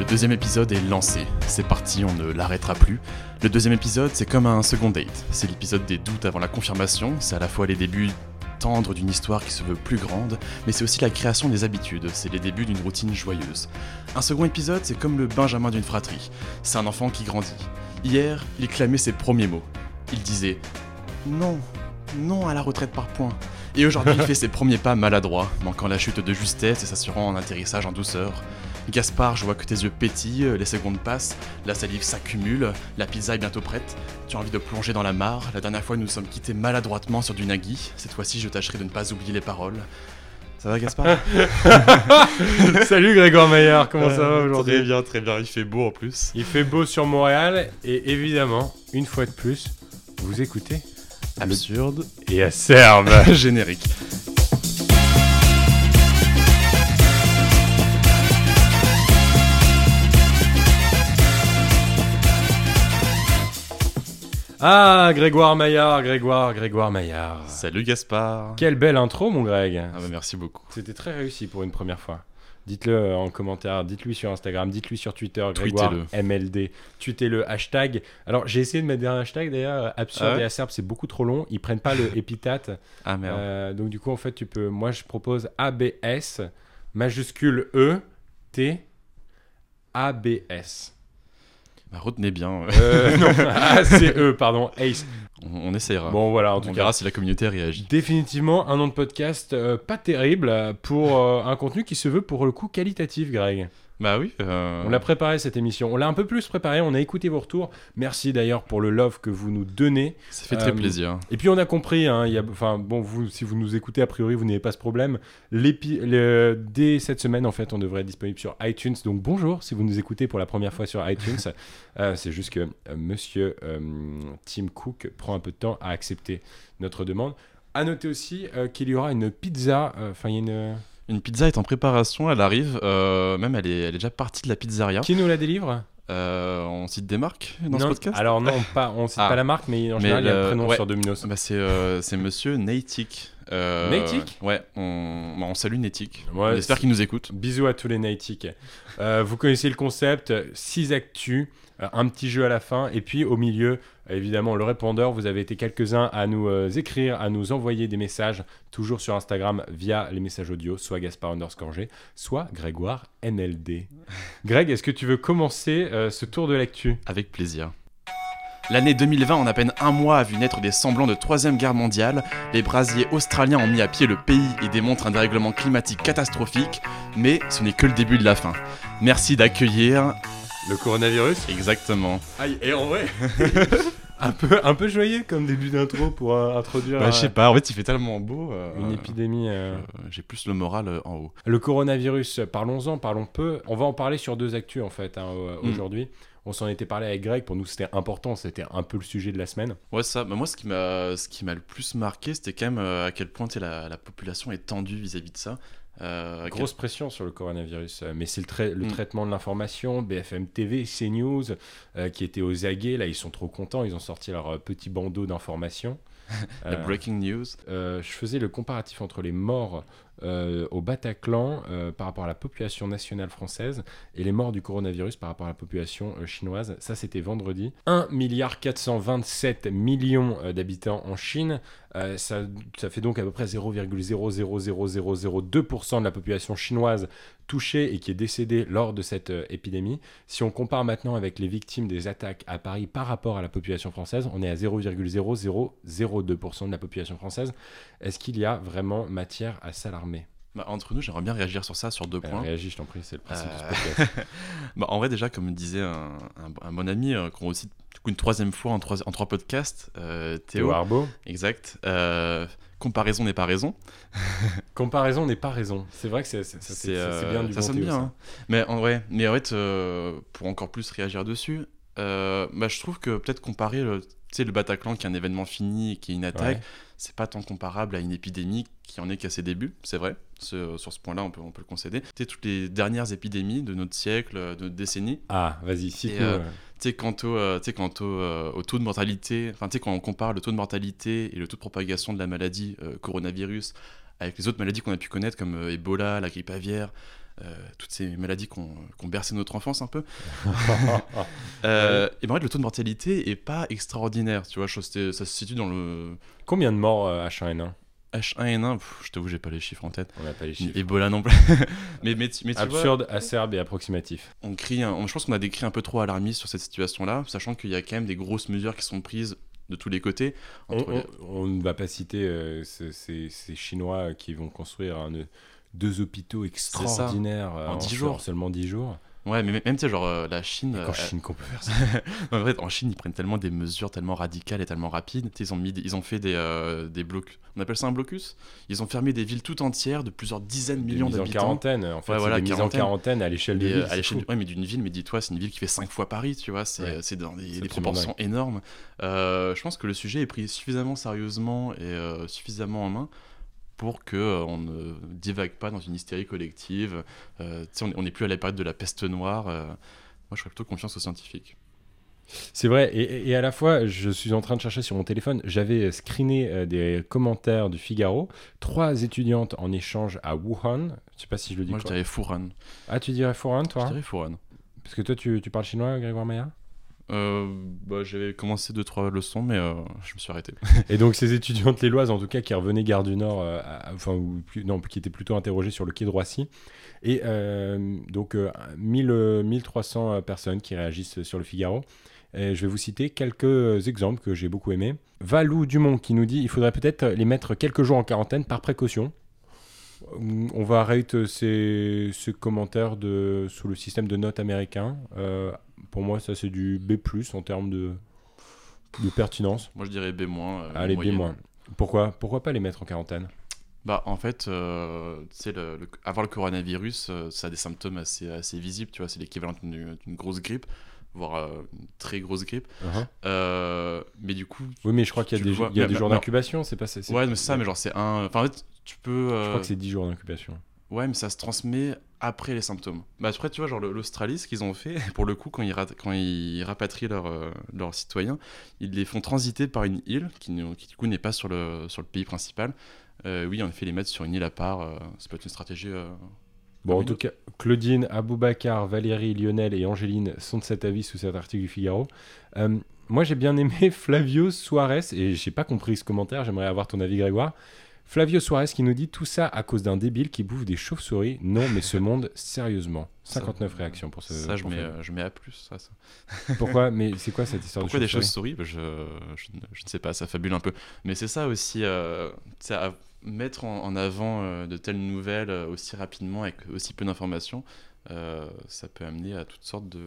Le deuxième épisode est lancé. C'est parti, on ne l'arrêtera plus. Le deuxième épisode, c'est comme un second date. C'est l'épisode des doutes avant la confirmation. C'est à la fois les débuts tendres d'une histoire qui se veut plus grande, mais c'est aussi la création des habitudes. C'est les débuts d'une routine joyeuse. Un second épisode, c'est comme le Benjamin d'une fratrie. C'est un enfant qui grandit. Hier, il clamait ses premiers mots. Il disait Non, non à la retraite par points. Et aujourd'hui, il fait ses premiers pas maladroits, manquant la chute de justesse et s'assurant un atterrissage en douceur. Gaspard, je vois que tes yeux pétillent, les secondes passent, la salive s'accumule, la pizza est bientôt prête, tu as envie de plonger dans la mare, la dernière fois nous nous sommes quittés maladroitement sur du nagui, cette fois-ci je tâcherai de ne pas oublier les paroles. Ça va Gaspard? Salut Grégoire Maillard, comment ça va aujourd'hui? Très bien, très bien, il fait beau en plus. Il fait beau sur Montréal et évidemment, une fois de plus, vous écoutez Absurde et acerbe. générique. Ah, Grégoire Maillard, Grégoire, Grégoire Maillard. Salut Gaspard Quelle belle intro, mon Greg. Ah bah merci beaucoup. C'était très réussi pour une première fois. Dites-le en commentaire, dites-lui sur Instagram, dites-lui sur Twitter, Grégoire Tweetez-le. MLD, tweetez-le hashtag. Alors j'ai essayé de mettre un hashtag d'ailleurs, absurde Ah ouais et acerbe, c'est beaucoup trop long, ils prennent pas le épithète. Ah merde. Euh, donc du coup en fait tu peux, moi je propose ABS majuscule E T ABS. Bah, retenez bien, Euh, non, ACE pardon, ACE. on, on essayera. Bon voilà en on tout cas. verra si la communauté réagit. Définitivement un nom de podcast euh, pas terrible pour euh, un contenu qui se veut pour le coup qualitatif, Greg. Bah oui. euh, On l'a préparé cette émission, on l'a un peu plus préparé, on a écouté vos retours. Merci d'ailleurs pour le love que vous nous donnez. Ça fait très Euh, plaisir. Et puis on a compris, hein, il y a, enfin bon, vous, si vous nous écoutez a priori, vous n'avez pas ce problème. Le- dès cette semaine, en fait, on devrait être disponible sur iTunes. Donc bonjour si vous nous écoutez pour la première fois sur iTunes. Euh, c'est juste que Monsieur Tim Cook prend un peu de temps à accepter notre demande. À noter aussi qu'il y aura une pizza. Enfin, il y a une. Une pizza est en préparation, elle arrive. euh, même elle est, elle est déjà partie de la pizzeria. Qui nous la délivre Euh, on cite des marques dans ce podcast? Alors non, pas, on cite Ah. pas la marque, mais en Mais général, il y a le prénom ouais. sur Domino's. bah, C'est euh, c'est monsieur Neytik. Euh, Ouais, on, bah, on salue Neytik. Ouais, on espère qu'il nous écoute. Bisous à tous les. Euh, vous connaissez le concept, 6 actus, un petit jeu à la fin, et puis au milieu, euh, évidemment, le répondeur. Vous avez été quelques-uns à nous euh, écrire, à nous envoyer des messages, toujours sur Instagram via les messages audio, soit Gaspard underscore G, soit Grégoire NLD. Greg, est-ce que tu veux commencer euh, ce tour de l'actu? Avec plaisir. L'année 2020, en à peine un mois, a vu naître des semblants de Troisième Guerre mondiale. Les brasiers australiens ont mis à pied le pays et démontrent un dérèglement climatique catastrophique. Mais ce n'est que le début de la fin. Merci d'accueillir. Le coronavirus Exactement. Aïe, et en vrai un, peu, un peu joyeux comme début d'intro pour euh, introduire Bah, je euh, sais pas, en fait, il fait tellement beau. euh, une épidémie. euh, euh, J'ai plus le moral euh, en haut. Le coronavirus, parlons-en, parlons peu. On va en parler sur deux actus en fait hein, Mm. aujourd'hui. On s'en était parlé avec Greg, pour nous c'était important, c'était un peu le sujet de la semaine. Ouais, ça. Bah, moi, ce qui m'a, ce qui m'a le plus marqué, c'était quand même euh, à quel point la population est tendue vis-à-vis de ça. Euh, Grosse pression sur le coronavirus, euh, mais c'est le, trai- le Mm. traitement de l'information, BFM TV, CNews, euh, qui étaient aux aguets, là ils sont trop contents, ils ont sorti leur euh, petit bandeau Euh, breaking news. je faisais le comparatif entre les morts euh, au Bataclan euh, par rapport à la population nationale française et les morts du coronavirus par rapport à la population euh, chinoise. Ça, c'était vendredi. 1 milliard 427 millions euh, d'habitants en Chine. Euh, ça, ça fait donc à peu près 0,00002% de la population chinoise touchée et qui est décédée lors de cette euh, épidémie. Si on compare maintenant avec les victimes des attaques à Paris par rapport à la population française, on est à 0,0002% de la population française. Est-ce qu'il y a vraiment matière à s'alarmer? Bah, entre nous, j'aimerais bien réagir sur ça, sur deux Euh, points. Réagis, je t'en prie, c'est le principe Euh, de ce podcast. Bah, en vrai, déjà, comme disait un, un- un bon ami, euh, qu'on aussi du coup, une troisième fois en trois, en trois podcasts, euh, Théo. Théo Arbo. Exact. Euh, comparaison n'est pas raison. Comparaison n'est pas raison. C'est vrai que c'est ça, euh, bien du ça bon sonne Théo, bien. ça. hein. Mais en vrai, mais en fait, euh, pour encore plus réagir dessus, euh, bah, je trouve que peut-être comparer le, le Bataclan qui est un événement fini et qui est une attaque, Ouais. C'est pas tant comparable à une épidémie qui en est qu'à ses débuts, c'est vrai. Ce- sur ce point-là, on peut, on peut le concéder. Tu sais, toutes les dernières épidémies de notre siècle, de notre décennie, Ah, vas-y, cite-nous. euh, euh, tu quant, au, euh, quant au, au taux de mortalité, enfin, tu quand on compare le taux de mortalité et le taux de propagation de la maladie euh, coronavirus avec les autres maladies qu'on a pu connaître comme euh, Ebola, la grippe aviaire, toutes ces maladies qui ont bercé notre enfance un peu. et ben, en fait, le taux de mortalité est pas extraordinaire, tu vois, ça se situe dans le... Combien de morts H1N1 H1N1, je t'avoue, j'ai pas les chiffres en tête. On n'a pas les chiffres. Ebola non plus. mais, mais, mais tu Absurde, acerbe et approximatif. On crie, je pense qu'on a décrit un peu trop alarmiste sur cette situation-là, sachant qu'il y a quand même des grosses mesures qui sont prises de tous les côtés. On, ne va pas citer euh, ces, Chinois qui vont construire deux hôpitaux extraordinaires en, 10 jours. seulement 10 jours. Ouais, mais même, tu sais, genre, euh, la Chine. En euh, Chine qu'on peut faire ça. en fait, en Chine, ils prennent tellement des mesures tellement radicales et tellement rapides. Ils ont, mis, ils ont fait des, euh, des blocs. On appelle ça un blocus? Ils ont fermé des villes tout entières de plusieurs dizaines de millions d'habitants. en quarantaine, en fait. voilà, des en quarantaine à l'échelle de ville. À l'échelle ouais, mais d'une ville, mais dis-toi, c'est une ville qui fait 5 fois Paris, tu vois. C'est dans des, des proportions énormes. je pense que le sujet est pris suffisamment sérieusement et suffisamment en main pour qu'on euh, ne divague pas dans une hystérie collective. Euh, on n'est plus à la période de la peste noire. Euh, moi, je ferais plutôt confiance aux scientifiques. C'est vrai, et, à la fois, je suis en train de chercher sur mon téléphone, j'avais screené des commentaires du Figaro, trois étudiantes en échange à Wuhan, je sais pas si je le dis Moi, je dirais Furan. Ah, tu dirais Furan, toi Je dirais Furan. Parce que toi, tu, tu parles chinois, Grégoire Maillard? Euh, bah, J'avais commencé deux trois leçons, mais euh, je me suis arrêté. Et donc ces étudiantes lilloises, en tout cas, qui revenaient Gare du Nord, euh, enfin, ou, non, qui étaient plutôt interrogées sur le quai de Roissy. Et donc 1000, 1300 personnes qui réagissent sur le Figaro. Et je vais vous citer quelques exemples que j'ai beaucoup aimés. Valou Dumont qui nous dit il faudrait peut-être les mettre quelques jours en quarantaine par précaution. On va arrêter ces, commentaires de, sous le système de notes américain pour moi, ça c'est du B en termes de, de pertinence. Moi je dirais B-. Euh, Allez, B-. Pourquoi, pourquoi pas les mettre en quarantaine? Bah, en fait, euh, le, avoir le coronavirus, euh, ça a des symptômes assez, assez visibles, tu vois, c'est l'équivalent d'une grosse grippe, voire euh, une très grosse grippe. Uh-huh. mais du coup. Oui, mais je crois qu'il y a des, y a des jours d'incubation, c'est pas. Ouais, mais c'est ça, mais genre, c'est un. Enfin, en fait, tu peux. Je crois que c'est 10 jours d'incubation. Ouais, mais ça se transmet après les symptômes. Bah après, tu vois, genre l'Australie, ce qu'ils ont fait, pour le coup, quand ils, quand ils rapatrient euh, leurs citoyens, ils les font transiter par une île qui, qui du coup n'est pas sur le, sur le pays principal. Euh, oui, en effet, les mettre sur une île à part, euh, ça peut être une stratégie. bon, en tout cas, Claudine, Aboubacar, Valérie, Lionel et Angéline sont de cet avis sous cet article du Figaro. moi, j'ai bien aimé Flavio Suarez, et j'ai pas compris ce commentaire, j'aimerais avoir ton avis, Grégoire. Flavio Suarez qui nous dit tout ça à cause d'un débile qui bouffe des chauves-souris. Non, mais ce monde, sérieusement. 59 réactions pour ce. Ça, je, mets, euh, je mets à plus. Ça, Pourquoi? Mais c'est quoi cette histoire Pourquoi de chauves-souris des chauves-souris? Je, je, ne sais pas, ça fabule un peu. Mais c'est ça aussi, euh, à mettre en, avant euh, de telles nouvelles euh, aussi rapidement avec aussi peu d'informations. ça peut amener à toutes sortes de.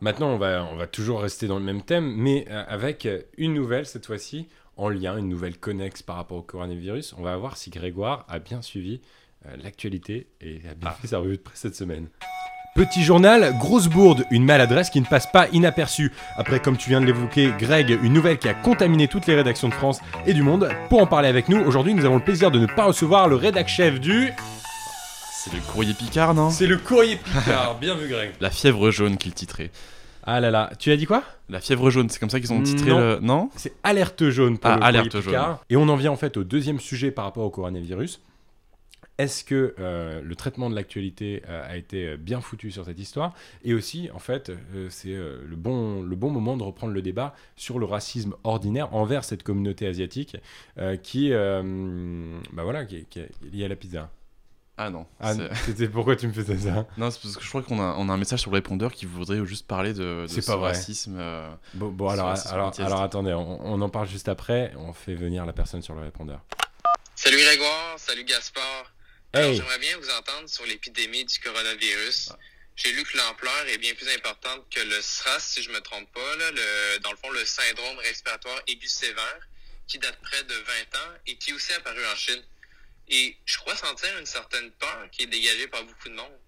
Maintenant, on va, on va toujours rester dans le même thème, mais avec une nouvelle cette fois-ci en lien, une nouvelle connexe par rapport au coronavirus. On va voir si Grégoire a bien suivi euh, l'actualité et a bien ah. fait sa revue de presse cette semaine. Petit journal, grosse bourde, une maladresse qui ne passe pas inaperçue. Après, comme tu viens de l'évoquer, Greg, une nouvelle qui a contaminé toutes les rédactions de France et du monde. Pour en parler avec nous, aujourd'hui, nous avons le plaisir de ne pas recevoir le rédac chef du. C'est le courrier Picard, non? C'est le courrier Picard, bien vu, Greg. La fièvre jaune qu'il titrait. Ah là là, tu as dit quoi? La fièvre jaune, c'est comme ça qu'ils ont titré non. le. Non? C'est alerte jaune pour ah, le alerte jaune. Et on en vient en fait au deuxième sujet par rapport au coronavirus. Est-ce que euh, le traitement de l'actualité euh, a été euh, bien foutu sur cette histoire? Et aussi, en fait, c'est le, bon, le bon moment de reprendre le débat sur le racisme ordinaire envers cette communauté asiatique qui, bah voilà, qui, qui est liée à la pizza. Ah non. Ah, c'était pourquoi tu me faisais ça Non, c'est parce que je crois qu'on a, on a un message sur le répondeur qui voudrait juste parler de, de ce pas racisme. Euh, bon, bon alors, alors, alors, attendez, on, en parle juste après. On fait venir la personne sur le répondeur. Salut Grégoire, salut Gaspard. J'aimerais bien vous entendre sur l'épidémie du coronavirus. Ah. J'ai lu que l'ampleur est bien plus importante que le SRAS, si je me trompe pas. Là, le, dans le fond, le syndrome respiratoire aigu sévère, qui date près de 20 ans et qui est aussi apparu en Chine. Et je crois sentir une certaine peur qui est dégagée par beaucoup de monde.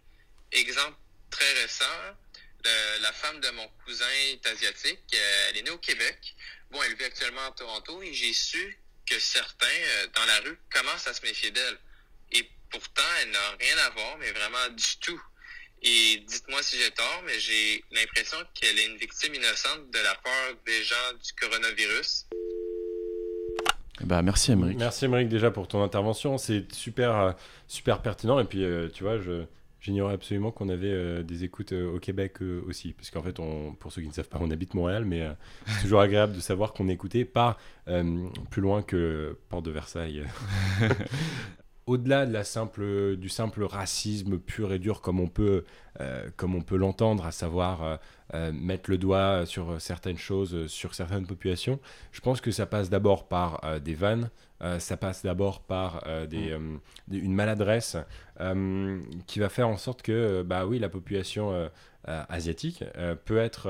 Exemple très récent, la femme de mon cousin est asiatique, euh, elle est née au Québec. Bon, elle vit actuellement à Toronto et j'ai su que certains euh, dans la rue commencent à se méfier d'elle. Et pourtant, elle n'a rien à voir, mais vraiment du tout. Et dites-moi si j'ai tort, mais j'ai l'impression qu'elle est une victime innocente de la peur des gens du coronavirus. Bah, merci Émeric. Merci Émeric déjà pour ton intervention, c'est super, euh, super pertinent. Et puis, euh, tu vois, je, J'ignorais absolument qu'on avait euh, des écoutes euh, au Québec euh, aussi. Parce qu'en fait, on, pour ceux qui ne savent pas, on habite Montréal, mais c'est toujours agréable de savoir qu'on est écouté pas plus loin que Porte de Versailles. Au-delà de la simple, du simple racisme pur et dur, comme on peut, comme on peut l'entendre, à savoir mettre le doigt sur certaines choses, sur certaines populations, je pense que ça passe d'abord par des vannes, euh, ça passe d'abord par euh, des, mm. euh, une maladresse qui va faire en sorte que, bah oui, la population asiatique peut être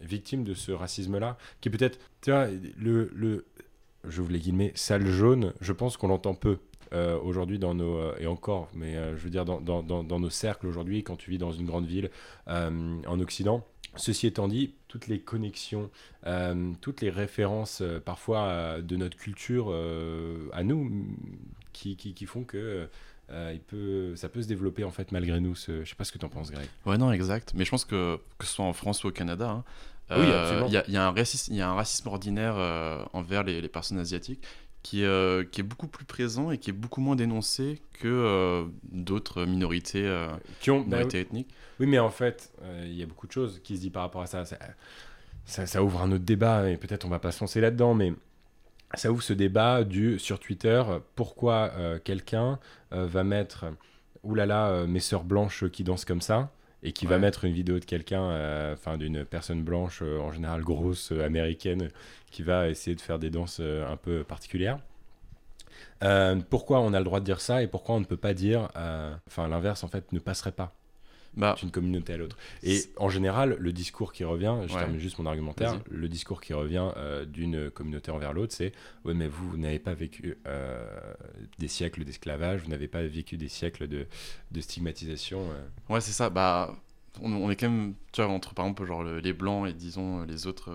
victime de ce racisme-là, qui peut-être, tu vois, le, le, je vous les guillemets, sale jaune, je pense qu'on l'entend peu. Aujourd'hui dans nos et encore mais je veux dire dans, dans, dans, dans nos cercles aujourd'hui quand tu vis dans une grande ville en Occident Ceci étant dit, toutes les connexions, euh, toutes les références euh, parfois euh, de notre culture à nous qui, qui, font que il peut, ça peut se développer en fait malgré nous. Ce, je sais pas ce que tu en penses, Greg. Ouais, non, exact. Mais je pense que que ce soit en France ou au Canada, hein, il y, y, a un racisme, y a un racisme ordinaire envers les, les, personnes asiatiques qui, qui est beaucoup plus présent et qui est beaucoup moins dénoncé que d'autres minorités, qui ont, bah minorités ethniques. Oui, mais en fait, euh, il y a beaucoup de choses qui se disent par rapport à ça. Ça, ça, ouvre un autre débat, et peut-être on va pas se lancer là-dedans, mais ça ouvre ce débat du, sur Twitter, pourquoi euh, quelqu'un euh, va mettre, oulala, mes sœurs blanches qui dansent comme ça, et qui va mettre une vidéo de quelqu'un, enfin d'une personne blanche, en général grosse, américaine, qui va essayer de faire des danses un peu particulières. pourquoi on a le droit de dire ça et pourquoi on ne peut pas dire, enfin l'inverse en fait ne passerait pas? Bah, d'une communauté à l'autre. Et en général, le discours qui revient, je termine juste mon argumentaire, le discours qui revient euh, d'une communauté envers l'autre, c'est ouais, mais vous, n'avez pas vécu euh, des siècles d'esclavage, vous n'avez pas vécu des siècles de, de stigmatisation. Euh. Ouais, c'est ça. Bah, on, est quand même, tu vois, entre par exemple genre les blancs et disons les autres,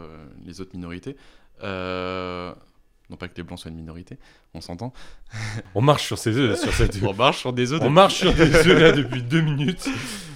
les autres minorités. non pas que les blancs soient une minorité, on s'entend. on marche sur ces œufs, sur cette... on marche sur des œufs. On marche sur des œufs là depuis deux minutes.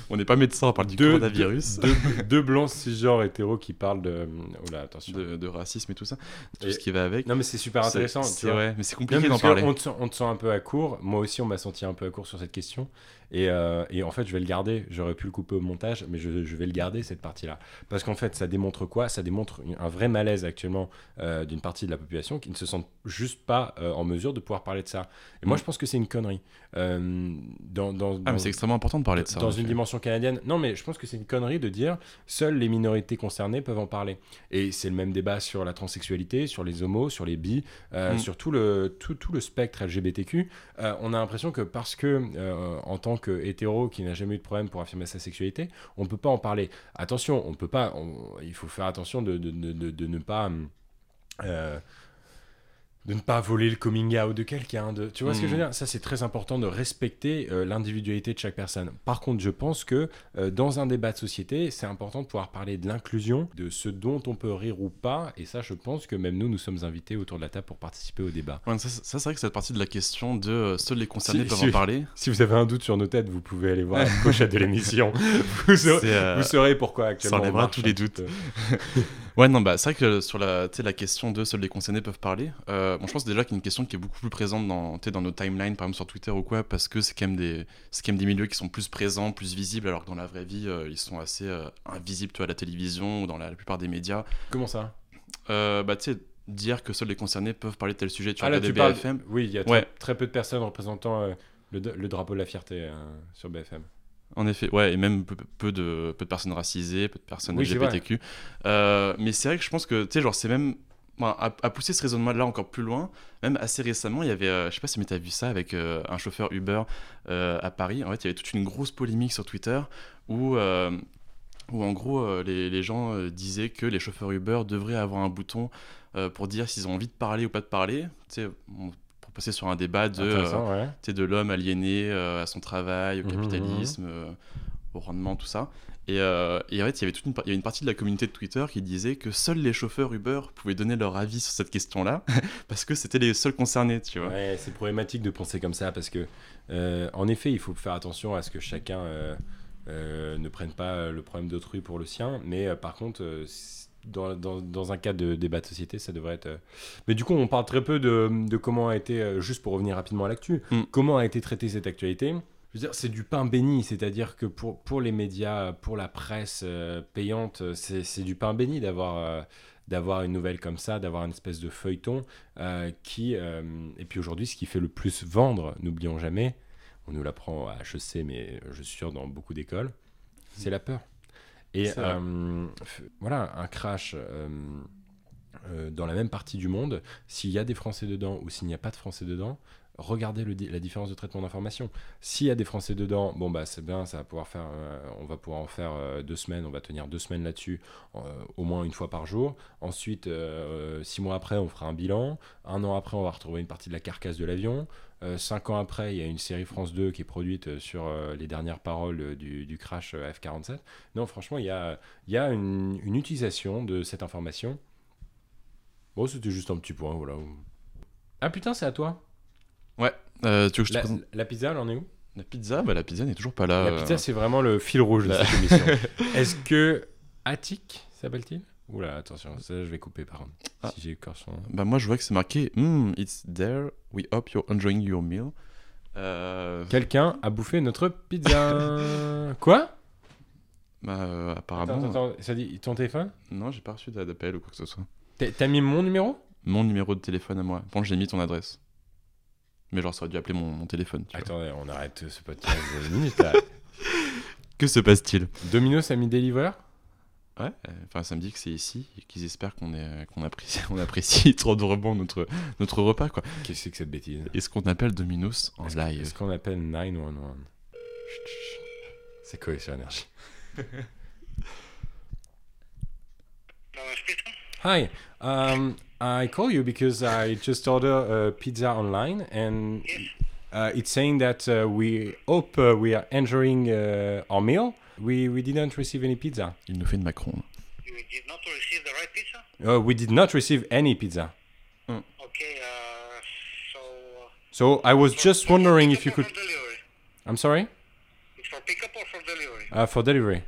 On n'est pas médecin, on parle du deux, coronavirus. Deux, deux, blancs cisgenres hétéros qui parlent de, oh là, attention. De, racisme et tout ça, tout ce qui va avec. Non, mais c'est super intéressant. C'est vrai, mais c'est compliqué d'en parler. On te, on te, sent un peu à court. Moi aussi, on m'a senti un peu à court sur cette question. Et, euh, et, en fait, je vais le garder. J'aurais pu le couper au montage, mais je, je vais le garder, cette partie-là. Parce qu'en fait, ça démontre quoi? Ça démontre un vrai malaise actuellement euh, d'une partie de la population qui ne se sent juste pas euh, en mesure de pouvoir parler de ça. Et moi, mm. je pense que c'est une connerie. dans, dans, ah, mais c'est extrêmement important de parler de ça. Dans une dimension canadienne. Non, mais je pense que c'est une connerie de dire seules les minorités concernées peuvent en parler. Et c'est le même débat sur la transsexualité, sur les homos, sur les bi, mm. sur tout le, tout, tout le spectre LGBTQ. on a l'impression que parce que, en tant que hétéro qui n'a jamais eu de problème pour affirmer sa sexualité, on ne peut pas en parler. Attention, on peut pas. il faut faire attention de, de, ne pas. Euh, de ne pas voler le coming out de quelqu'un. De... Tu vois ce que je veux mm. dire? Ça, c'est très important de respecter euh, l'individualité de chaque personne. Par contre, je pense que euh, dans un débat de société, c'est important de pouvoir parler de l'inclusion, de ce dont on peut rire ou pas. Et ça, je pense que même nous, nous sommes invités autour de la table pour participer au débat. ça, c'est vrai que cette partie de la question de euh, seuls les concernés peuvent en parler. Si vous avez un doute sur nos têtes, vous pouvez aller voir la pochette de l'émission. vous, vous, saurez pourquoi actuellement. Ça enlèvera tous les doutes. ouais, non, bah, c'est vrai que sur la, la question de seuls les concernés peuvent parler, bon, je pense déjà qu'il y a une question qui est beaucoup plus présente dans, dans nos timelines, par exemple sur Twitter ou quoi, parce que c'est quand, même des, quand même des milieux qui sont plus présents, plus visibles, alors que dans la vraie vie, euh, ils sont assez euh, invisibles à la télévision ou dans la, plupart des médias. Comment ça? Euh, Bah, tu sais, dire que seuls les concernés peuvent parler de tel sujet. Tu ah, là, tu BFM. Oui, il y a très, très, peu de personnes représentant le, le, drapeau de la fierté sur BFM. En effet, ouais, et même peu, de, peu de personnes racisées, peu de personnes LGBTQ. mais c'est vrai que je pense que, tu sais, genre, c'est même à, pousser ce raisonnement-là encore plus loin, même assez récemment, il y avait, euh, je sais pas si tu as vu ça avec euh, un chauffeur Uber euh, à Paris. En fait, il y avait toute une grosse polémique sur Twitter où, où en gros, les, les, gens disaient que les chauffeurs Uber devraient avoir un bouton pour dire s'ils ont envie de parler ou pas de parler. pour passer sur un débat de, de l'homme aliéné à son travail, au mmh, mmh, mmh. capitalisme, au rendement, tout ça. Euh, et, en fait, il y avait toute une, il y une partie de la communauté de Twitter qui disait que seuls les chauffeurs Uber pouvaient donner leur avis sur cette question-là, parce que c'était les seuls concernés, tu vois. Ouais, c'est problématique de penser comme ça, parce que, euh, en effet, il faut faire attention à ce que chacun euh, ne prenne pas le problème d'autrui pour le sien, mais par contre, dans, dans, dans, un cas de débat de société, ça devrait être. Mais du coup, on parle très peu de, de comment a été, juste pour revenir rapidement à l'actu, mm. comment a été traitée cette actualité je veux dire, c'est du pain béni, c'est-à-dire que pour, pour les médias, pour la presse euh, payante, c'est c'est du pain béni d'avoir euh, d'avoir une nouvelle comme ça, d'avoir une espèce de feuilleton euh, qui... et puis aujourd'hui, ce qui fait le plus vendre, n'oublions jamais, on nous l'apprend à HEC, mais je suis sûr dans beaucoup d'écoles, c'est la peur. Et voilà, un crash dans la même partie du monde, s'il y a des Français dedans ou s'il n'y a pas de Français dedans, regardez la différence de traitement d'information. S'il y a des Français dedans, bon bah c'est bien, ça va pouvoir faire, euh, on va pouvoir en faire euh, deux semaines, on va tenir deux semaines là-dessus, euh, au moins une fois par jour. Ensuite, six mois après, on fera un bilan. Un an après, on va retrouver une partie de la carcasse de l'avion. Cinq ans après, il y a une série France 2 qui est produite sur les dernières paroles du, crash euh, F-47. Non, franchement, il y a, il y a une, une utilisation de cette information. Bon, c'était juste un petit point, voilà. Ah putain, c'est à toi. Euh, tu veux que je te La, présente la pizza, elle en est où? La pizza Bah la pizza n'est toujours pas là. La euh. pizza, c'est vraiment le fil rouge de cette émission. Est-ce que Attic s'appelle-t-il? Oula, attention, ça je vais couper par contre. Ah. Si j'ai encore son. Bah moi je vois que c'est marqué Hmm, It's there, we hope you're enjoying your meal. Euh, Quelqu'un a bouffé notre pizza. Quoi? Bah, euh, apparemment. Attends, attends, attends, ça dit ton téléphone? Non, j'ai pas reçu d'a- d'appel ou quoi que ce soit. T'as mis mon numéro? Mon numéro de téléphone à moi. Bon, j'ai mis ton adresse. Mais genre, ça aurait dû appeler mon, mon téléphone. tu vois. Attendez, on arrête ce podcast de minutes là. Que se passe-t-il? Domino's a mis Deliver Ouais, euh, enfin, ça me dit que c'est ici et qu'ils espèrent qu'on est, qu'on apprécie, on apprécie trop drôlement notre, notre repas, quoi. Qu'est-ce que c'est que cette bêtise? Est-ce qu'on appelle Domino's en Est-ce live? Est-ce qu'on appelle 911 Chut, chut. C'est quoi sur énergie Hi, um, I call you because I just ordered a pizza online and uh, it's saying that uh, we hope uh, we are enjoying uh, our meal. We, we didn't receive any pizza. Il nous fait une Macron. You did not receive the right pizza? Uh, we did not receive any pizza. Okay, uh, so... uh, So I was just wondering if you or could. For delivery? I'm sorry? It's for pickup or for delivery? Uh, for delivery.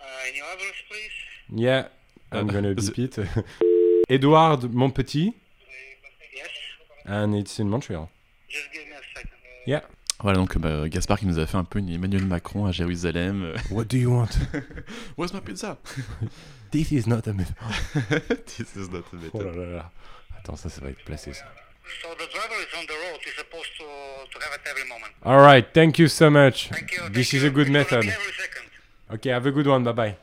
Uh, any address, please? Yeah, I'm Uh, gonna is beep it. Edouard Montpetit, Yes? and it's in Montreal. Just give me a second. Yeah. Voilà, donc bah, Gaspard qui nous a fait un peu une Emmanuel Macron à Jérusalem. Euh, What do you want? Where's my pizza? This is not a myth. This is not a method. Oh là là là. Attends, ça, ça va être placé ça. So the driver is on the road. He's supposed to, to have it every moment. All right, thank you so much. Thank you. This thank is you. a good It's method. every second. Okay, have a good one. Bye bye.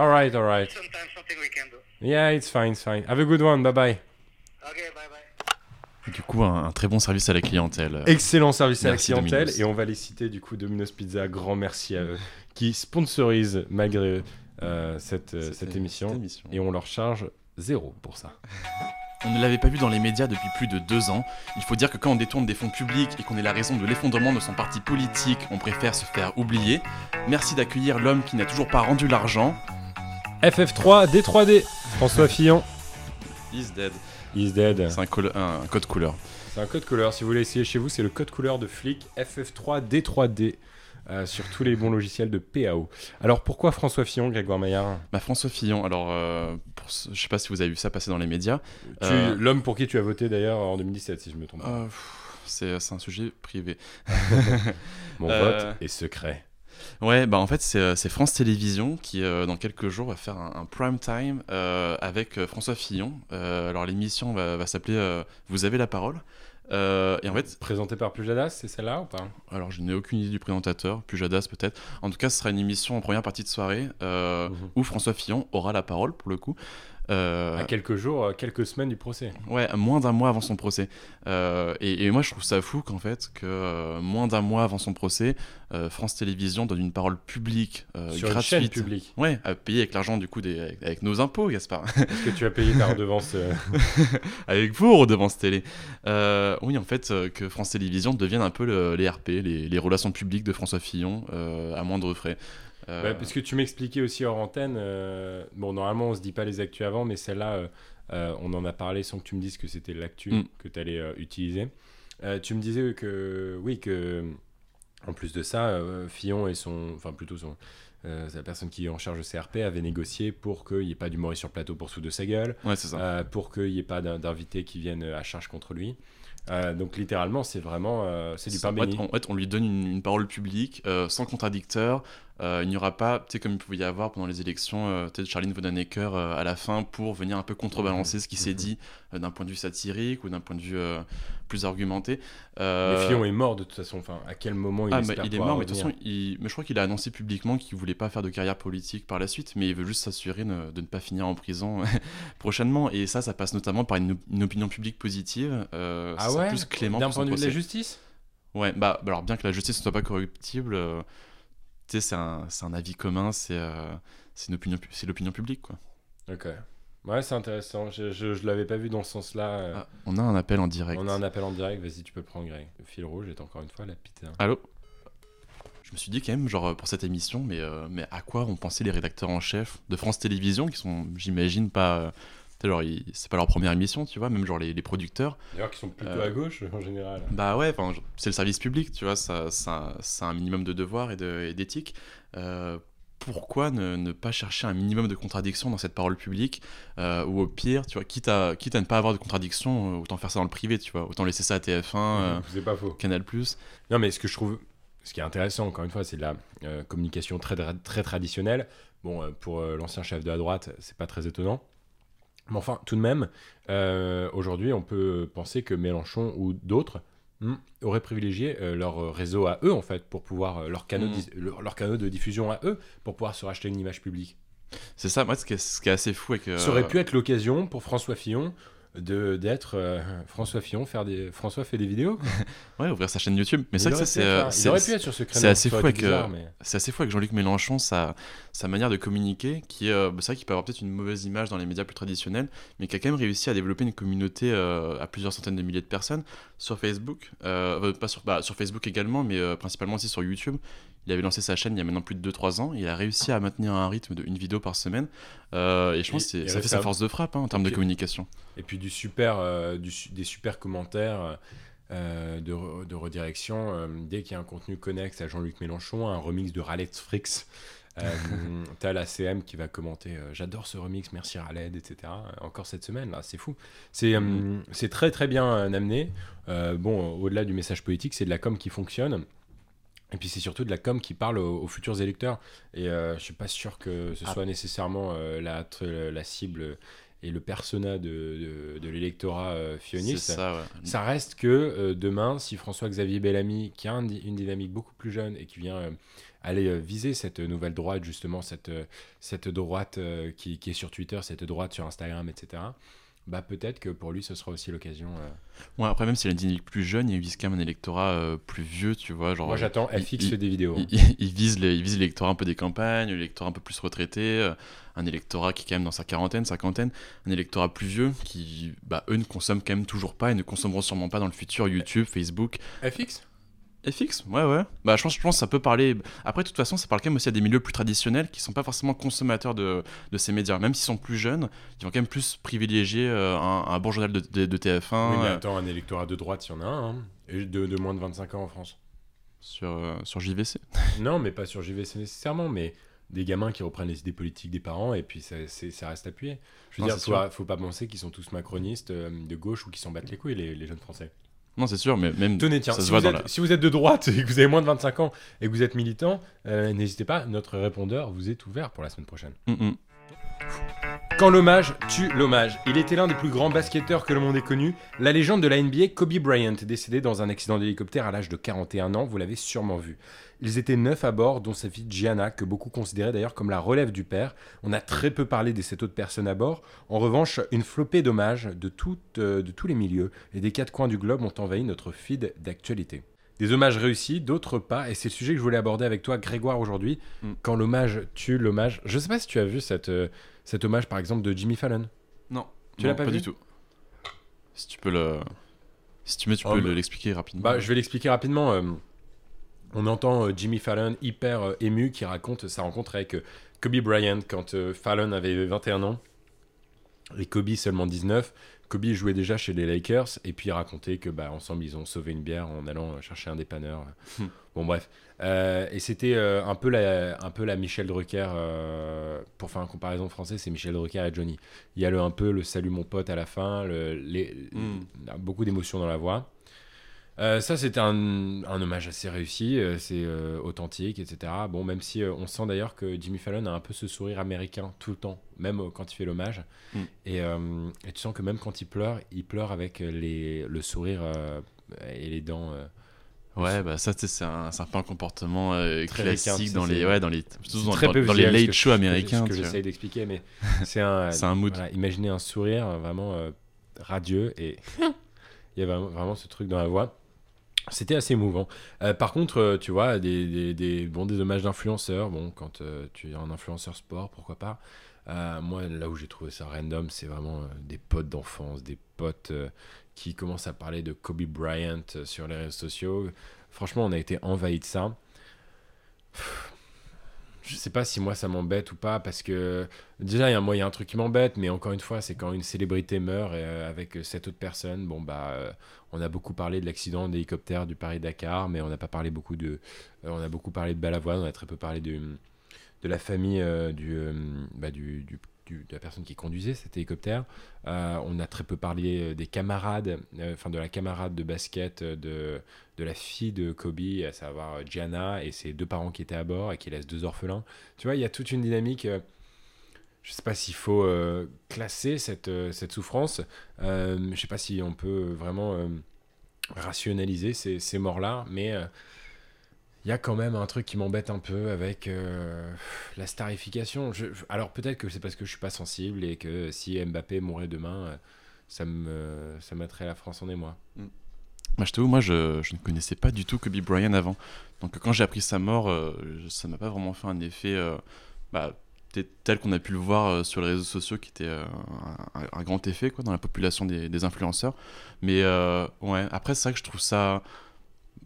All right, all right. sometimes something we can do. Yeah, it's fine, it's fine. Have a good one. Bye bye. Okay, bye bye. Du coup, un, un très bon service à la clientèle. Excellent service Merci, à la clientèle. Domino's. Et on va les citer du coup Domino's Pizza. Grand merci à eux qui sponsorisent malgré euh, cette, euh, Cette- cette émission. cette émission. Et on leur charge zéro pour ça. On ne l'avait pas vu dans les médias depuis plus de deux ans. Il faut dire que quand on détourne des fonds publics et qu'on est la raison de l'effondrement de son parti politique, on préfère se faire oublier. Merci d'accueillir l'homme qui n'a toujours pas rendu l'argent. FF3 D3D. François Fillon. He's dead. He's dead. C'est un, col- un code couleur. C'est un code couleur. Si vous voulez essayer chez vous, c'est le code couleur de flic FF3 D3D. euh, sur tous les bons logiciels de PAO. Alors pourquoi François Fillon, Grégoire Maillard? Bah, François Fillon, alors, euh, pour je sais pas si vous avez vu ça passer dans les médias. Tu- Euh, L'homme pour qui tu as voté d'ailleurs en 2017, si je me trompe pas. Euh, c'est c'est un sujet privé. Mon vote est secret. Ouais, bah en fait, c'est euh, France Télévisions qui, euh, dans quelques jours, va faire un, un prime time euh, avec François Fillon. Euh, alors, l'émission va, va s'appeler Vous avez la parole. Euh, et en fait, Présenté par Pujadas, c'est celle-là ou pas? Alors je n'ai aucune idée du présentateur, Pujadas peut-être. En tout cas, ce sera une émission en première partie de soirée euh, Mhm. où François Fillon aura la parole pour le coup. Euh, À quelques jours, euh, quelques semaines du procès. Ouais, moins d'un mois avant son procès. Euh, et, et moi, je trouve ça fou qu'en fait, que moins d'un mois avant son procès, France Télévisions donne une parole publique, sur une gratuite. chaîne publique. Ouais, à payer avec l'argent du coup des, avec, avec nos impôts, Gaspard. Est-ce que tu as payé ta redevance avec vos redevances télé. Oui, en fait, que France Télévisions devienne un peu le- les RP, les, les relations publiques de François Fillon, euh, à moindre frais. Euh, bah, Parce que tu m'expliquais aussi hors antenne. euh, Bon, normalement, on se dit pas les actus avant, mais celle-là, euh, on en a parlé sans que tu me dises que c'était l'actu Mm. que tu allais utiliser. Tu me disais que, oui, que en plus de ça, Fillon et son. Enfin, plutôt son. euh, la personne qui est en charge de CRP avait négocié pour qu'il n'y ait pas d'humoriste sur le plateau pour sous de sa gueule, Ouais, c'est ça. euh, pour qu'il n'y ait pas d'in- d'invités qui viennent à charge contre lui. Euh, donc littéralement, c'est vraiment c'est du pain béni. en fait, on lui donne une, une parole publique, sans contradicteur. Euh, il n'y aura pas, tu sais, comme il pouvait y avoir pendant les élections, peut-être Charline Vanhoenacker euh, à la fin pour venir un peu contrebalancer ce qui s'est Mhm. dit euh, d'un point de vue satirique ou d'un point de vue plus argumenté. Mais Fillon est mort de toute façon. Enfin, à quel moment il ah, espère il est mort, mais de toute façon, il... mais je crois qu'il a annoncé publiquement qu'il voulait pas faire de carrière politique par la suite, mais il veut juste s'assurer ne- de ne pas finir en prison prochainement. Et ça, ça passe notamment par une, une opinion publique positive. euh, Ah ouais plus clément D'un point de vue de la justice? Ouais, bah alors bien que la justice ne soit pas corruptible, euh, tu sais, c'est un, avis commun, c'est euh, l'opinion publique, quoi. Ok. Ouais, c'est intéressant. Je, je, je l'avais pas vu dans ce sens-là. euh. Ah, on a un appel en direct. On a un appel en direct. Vas-y, tu peux le prendre, Greg. Le fil rouge est encore une fois la pita. Allô? Je me suis dit quand même, genre, pour cette émission, mais, euh, mais à quoi ont pensé les rédacteurs en chef de France Télévisions, qui sont, j'imagine, pas... genre, ils- c'est pas leur première émission, tu vois, même genre les, les producteurs. D'ailleurs, qui sont plutôt Euh, à gauche en général. Bah ouais, c'est le service public, tu vois, ça, ça, ça a un minimum de devoirs et de- d'éthique. Euh, pourquoi ne, ne pas chercher un minimum de contradiction dans cette parole publique euh, Ou au pire, tu vois, quitte à, quitte à ne pas avoir de contradiction, autant faire ça dans le privé, tu vois, autant laisser ça à TF1, euh, c'est pas faux. Canal+. Non, mais ce que je trouve, ce qui est intéressant, encore une fois, c'est de la communication très, très traditionnelle. Bon, pour l'ancien chef de la droite, c'est pas très étonnant. Mais enfin, tout de même, euh, aujourd'hui, on peut penser que Mélenchon ou d'autres hmm, auraient privilégié euh, leur réseau à eux, en fait, pour pouvoir, euh, leur, canaux Mm. dis- leur, leur canaux de diffusion à eux, pour pouvoir se racheter une image publique. C'est ça, moi, ce qui est, ce qui est assez fou avec... euh, Ça aurait pu être l'occasion pour François Fillon de d'être euh, François Fillon faire des François fait des vidéos quoi. Ouais, ouvrir sa chaîne YouTube. Mais c'est ça, c'est... euh, c'est- c'est assez fou avec, mais- C'est assez fou avec Jean-Luc Mélenchon, sa, sa manière de communiquer, qui euh, c'est vrai qu'il peut avoir peut-être une mauvaise image dans les médias plus traditionnels, mais qui a quand même réussi à développer une communauté euh, à plusieurs centaines de milliers de personnes sur Facebook, pas sur, bah, sur Facebook également, mais principalement aussi sur YouTube. Il avait lancé sa chaîne il y a maintenant plus de 2-3 ans, et il a réussi à maintenir un rythme de une vidéo par semaine, euh, et je pense Et- que ça fait sa force de frappe hein, en termes de communication. Et puis du super, euh, du des super commentaires euh, de, re- de redirection. dès qu'il y a un contenu connexe à Jean-Luc Mélenchon, un remix de Raled Frix, euh, t'as la CM qui va commenter J'adore ce remix, merci Raled, etc. Encore cette semaine, là, c'est fou. C'est Mhm. c'est très très bien amené. Bon, au-delà du message politique, c'est de la com qui fonctionne. Et puis c'est surtout de la com qui parle aux, aux futurs électeurs. Et euh, je suis pas sûr que ce Ah. soit nécessairement euh, la, cible et le persona de, de, de l'électorat euh, fioniste. ça, ouais. Ça reste que euh, demain, si François-Xavier Bellamy, qui a un une dynamique beaucoup plus jeune et qui vient euh, aller euh, viser cette nouvelle droite, justement, cette, euh, cette droite euh, qui, qui est sur Twitter, cette droite sur Instagram, etc., bah peut-être que pour lui, ce sera aussi l'occasion. euh. Ouais, après, même si elle a une dynamique plus jeune, il vise quand même un électorat euh, plus vieux, tu vois. Genre, Moi, j'attends FX il- des vidéos. hein. Il, il- il vise les, il vise l'électorat un peu des campagnes, l'électorat un peu plus retraité, euh, un électorat qui est quand même dans sa quarantaine, cinquantaine, un électorat plus vieux qui, bah, eux ne consomment quand même toujours pas et ne consommeront sûrement pas dans le futur YouTube, Facebook. FX FX Ouais, ouais. Bah, je pense, je pense que ça peut parler. Après, de toute façon, ça parle quand même aussi à des milieux plus traditionnels qui sont pas forcément consommateurs de, de ces médias. Même s'ils sont plus jeunes, ils vont quand même plus privilégier euh, un, un bon journal de, de- de TF1 Oui, mais euh, attends, un électorat de droite, il y en a un. hein. Et de, de moins de 25 ans en France. sur, euh, sur JVC. Non, mais pas sur JVC nécessairement, mais des gamins qui reprennent les idées politiques des parents et puis ça, c'est- ça reste appuyé. Je veux Non, dire, faut, faut pas penser qu'ils sont tous macronistes euh, de gauche ou qui s'en battent les couilles, les, les jeunes Français. Non, c'est sûr, mais même. Tenez, tiens, ça si se voit vous, dans êtes, la. si vous êtes de droite et que vous avez moins de 25 ans et que vous êtes militant, euh, n'hésitez pas, notre répondeur vous est ouvert pour la semaine prochaine. Mm, mm. Quand l'hommage tue l'hommage. Il était l'un des plus grands basketteurs que le monde ait connu. La légende de la NBA, Kobe Bryant, décédé dans un accident d'hélicoptère à l'âge de 41 ans, vous l'avez sûrement vu. Ils étaient neuf à bord, dont sa fille Gianna, que beaucoup considéraient d'ailleurs comme la relève du père. On a très peu parlé des sept autres personnes à bord. En revanche, une flopée d'hommages de, toutes, euh, de tous les milieux et des quatre coins du globe ont envahi notre feed d'actualité. Des hommages réussis, d'autres pas, et c'est le sujet que je voulais aborder avec toi, Grégoire, aujourd'hui. Mm. Quand l'hommage tue l'hommage. Je sais pas si tu as vu cette, euh, cet hommage, par exemple, de Jimmy Fallon. Non. Tu l'as pas vu du tout. Si tu peux le. Si tu veux, tu Oh, peux l'expliquer rapidement. Bah, je vais l'expliquer rapidement. euh, on entend euh, Jimmy Fallon hyper euh, ému qui raconte sa rencontre avec euh, Kobe Bryant quand Fallon avait 21 ans et Kobe seulement 19. Kobe jouait déjà chez les Lakers et puis il racontait que bah, ensemble ils ont sauvé une bière en allant chercher un dépanneur. Hmm. bon bref, Euh, et c'était euh, un peu la un peu la Michel Drucker euh, pour faire une comparaison français, c'est Michel Drucker et Johnny. Il y a le un peu le salut mon pote à la fin, le, les, Hmm. beaucoup d'émotions dans la voix. Euh, ça, c'était un, un hommage assez réussi, euh, c'est euh, authentique, etc. Bon, même si on sent d'ailleurs que Jimmy Fallon a un peu ce sourire américain tout le temps, même quand il fait l'hommage. Mm. Et, et tu sens que même quand il pleure, il pleure avec les, le sourire et les dents. Ouais, bah ça, c'est un, c'est un peu un comportement euh, classique ricain, dans c'est- les, ouais, dans les, dans, très dans- peu dans les late que- shows américains. Ce que j'essaye d'expliquer, mais c'est un, C'est un mood. voilà, imaginez un sourire vraiment euh, radieux et il y avait vraiment, vraiment ce truc dans la voix. C'était assez émouvant. Euh, par contre, euh, tu vois, des, hommages d'influenceurs, bon, quand euh, tu es un influenceur sport, pourquoi pas. Moi, là où j'ai trouvé ça random, c'est vraiment des potes d'enfance, des potes qui commencent à parler de Kobe Bryant sur les réseaux sociaux. Franchement, on a été envahi de ça. Je sais pas si moi ça m'embête ou pas parce que déjà il y a un truc qui m'embête mais encore une fois c'est quand une célébrité meurt euh, avec euh, cette autre personne bon bah euh, on a beaucoup parlé de l'accident d'hélicoptère du Paris Dakar mais on n'a pas parlé beaucoup de on a beaucoup parlé de Balavoine on a très peu parlé de la famille du, bah, du- de la personne qui conduisait cet hélicoptère Euh, on a très peu parlé euh, des camarades euh, enfin de la camarade de basket de de la fille de Kobe, à savoir Gianna, et ses deux parents qui étaient à bord et qui laissent deux orphelins. Tu vois, il y a toute une dynamique. je sais pas s'il faut classer cette, cette souffrance. Euh, je sais pas si on peut vraiment rationaliser ces, ces morts-là, mais il y a quand même un truc qui m'embête un peu avec euh, la starification. Alors peut-être que c'est parce que je suis pas sensible et que si Mbappé mourait demain, euh, ça me ça mettrait la France en émoi. Moi, je t'avoue, moi, je, ne connaissais pas du tout Kobe Bryant avant. Donc, quand j'ai appris sa mort, euh, ça m'a pas vraiment fait un effet euh, bah, tel qu'on a pu le voir euh, sur les réseaux sociaux, qui était euh, un, grand effet dans la population des, des influenceurs. Mais euh, ouais, après, c'est vrai que je trouve ça.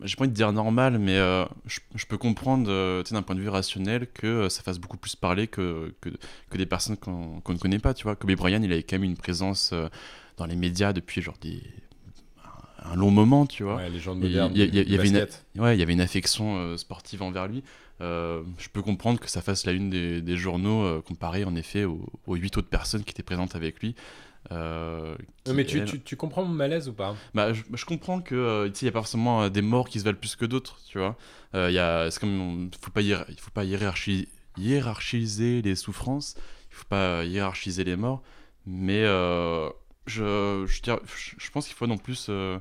J'ai pas envie de dire normal, mais euh, je, je peux comprendre, euh, d'un point de vue rationnel, que euh, ça fasse beaucoup plus parler que, que, que des personnes qu'on ne connaît pas, tu vois. Kobe Bryant, il avait quand même une présence euh, dans les médias depuis genre des, un long moment, tu vois. Ouais, les gens Il y- modernes. il y il il avait une- basket. Ouais, il y avait une affection sportive envers lui. Je peux comprendre que ça fasse la une des, des journaux comparé en effet aux huit autres personnes qui étaient présentes avec lui. Euh, mais tu, tu, tu comprends mon malaise ou pas? Bah, je, je comprends que euh, il n'y a pas forcément euh, des morts qui se valent plus que d'autres, tu vois. Euh, y a, comme, faut pas il faut pas hiérarchi- hiérarchiser les souffrances, il faut pas hiérarchiser les morts, mais euh, je, je, dirais- je- pense qu'il faut non plus euh,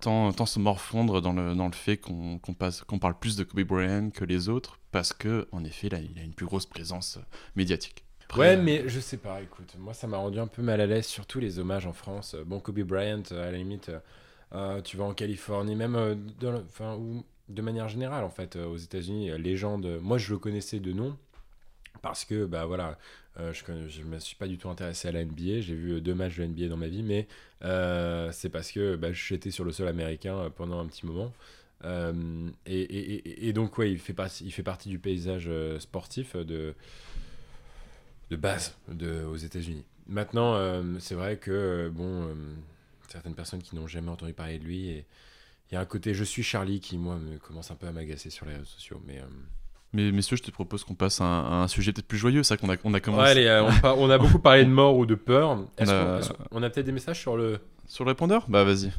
tant, tant se morfondre dans le, dans le fait qu'on passe- qu'on parle plus de Kobe Bryant que les autres, parce que en effet, là, il a une plus grosse présence médiatique. Après, Ouais, euh, mais je sais pas, écoute, moi ça m'a rendu un peu mal à l'aise, surtout les hommages en France. Bon, Kobe Bryant, euh, à la limite, euh, tu vas en Californie, même euh, dans enfin, de manière générale, en fait, euh, aux États-Unis, légende. Moi, je le connaissais de nom, parce que, bah voilà, je, je me suis pas du tout intéressé à la NBA, j'ai vu deux matchs de NBA dans ma vie, mais c'est parce que bah, j'étais sur le sol américain pendant un petit moment. Et, et- donc, ouais, il fait, partie, il fait partie du paysage sportif de, de base de, aux États-Unis. Maintenant, euh, c'est vrai que, euh, bon, euh, certaines personnes qui n'ont jamais entendu parler de lui, et il y a un côté je suis Charlie qui, moi, me commence un peu à m'agacer sur les réseaux sociaux. Mais, euh, Mais messieurs, je te propose qu'on passe à un, à un sujet peut-être plus joyeux. C'est vrai qu'on a, on a commencé. Ouais, allez, euh, on, par- on a beaucoup parlé de mort ou de peur. Est-ce On a- on peut-être des messages sur le. Sur le répondeur? Bah vas-y.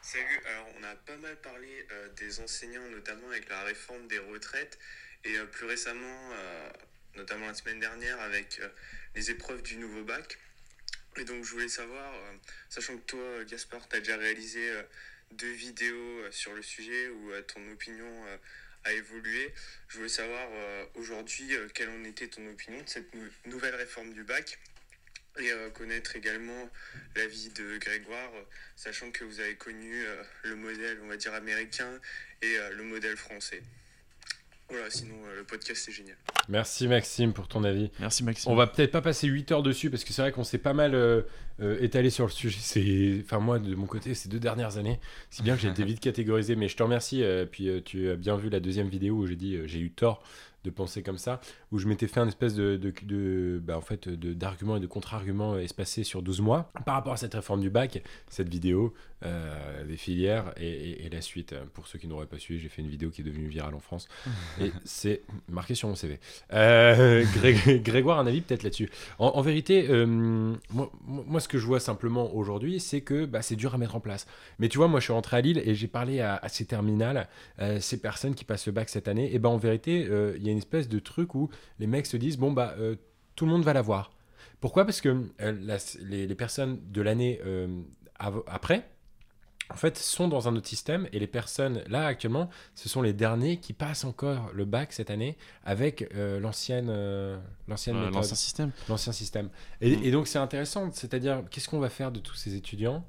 Salut, alors on a pas mal parlé euh, des enseignants, notamment avec la réforme des retraites, et euh, plus récemment, euh, notamment la semaine dernière, avec euh, les épreuves du nouveau bac. Et donc je voulais savoir, euh, sachant que toi, Gaspard, tu as déjà réalisé euh, deux vidéos sur le sujet où ton opinion a évolué, je voulais savoir aujourd'hui quelle en était ton opinion de cette nou- nouvelle réforme du bac. Et connaître également l'avis de Grégoire, sachant que vous avez connu le modèle, on va dire, américain et le modèle français. Voilà, sinon euh, le podcast c'est génial. Merci Maxime pour ton avis. Merci Maxime. On va peut-être pas passer 8 heures dessus parce que c'est vrai qu'on s'est pas mal euh, euh, étalé sur le sujet. C'est, enfin moi de mon côté ces deux dernières années, si bien que j'ai été vite catégorisé. Mais je te remercie. euh, puis euh, tu as bien vu la deuxième vidéo où j'ai dit euh, j'ai eu tort de penser comme ça, où je m'étais fait un espèce de, de, de bah, en fait, d'arguments et de contre-arguments espacés sur 12 mois par rapport à cette réforme du bac, cette vidéo, euh, des filières et, la suite. Pour ceux qui n'auraient pas suivi, j'ai fait une vidéo qui est devenue virale en France et c'est marqué sur mon CV. Euh, Grégoire, un avis peut-être là-dessus. En, vérité, euh, moi, moi, ce que je vois simplement aujourd'hui, c'est que bah, c'est dur à mettre en place. Mais tu vois, moi, je suis rentré à Lille et j'ai parlé à, ces terminales, ces personnes qui passent le bac cette année. Et ben, en vérité, il y a une espèce de truc où les mecs se disent bon bah tout le monde va l'avoir. Pourquoi? Parce que les, les, personnes de l'année après, en fait, sont dans un autre système et les personnes là actuellement, ce sont les derniers qui passent encore le bac cette année avec euh, l'ancienne, euh, l'ancienne euh, l'ancien système. L'ancien système. Et, donc c'est intéressant, c'est-à-dire qu'est-ce qu'on va faire de tous ces étudiants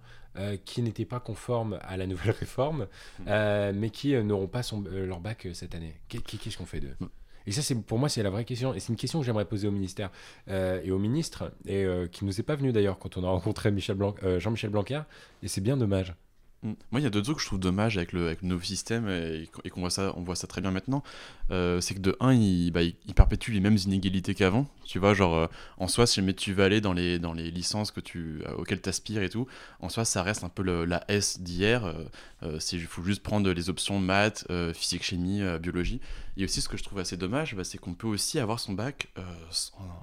qui n'étaient pas conformes à la nouvelle réforme, mm. mais qui n'auront pas son, leur bac cette année? Qu'est-ce qu'on fait d'eux? Mm. Et ça, c'est pour moi, c'est la vraie question. Et c'est une question que j'aimerais poser au ministère et au ministre, et qui nous est pas venu d'ailleurs quand on a rencontré Michel Blanc, Jean-Michel Blanquer. Et c'est bien dommage. Mm. Moi, il y a deux trucs que je trouve dommage avec le, nouveau système et, qu'on voit ça, on voit ça très bien maintenant. Euh, c'est que de un, il, bah, il, perpétue les mêmes inégalités qu'avant. Tu vois, genre, euh, en soi, si jamais tu vas aller dans les, dans les licences que tu, euh, auxquelles tu aspires et tout, en soi, ça reste un peu la S d'hier. il faut juste prendre les options maths, physique, chimie, biologie. Et aussi, ce que je trouve assez dommage, bah, c'est qu'on peut aussi avoir son bac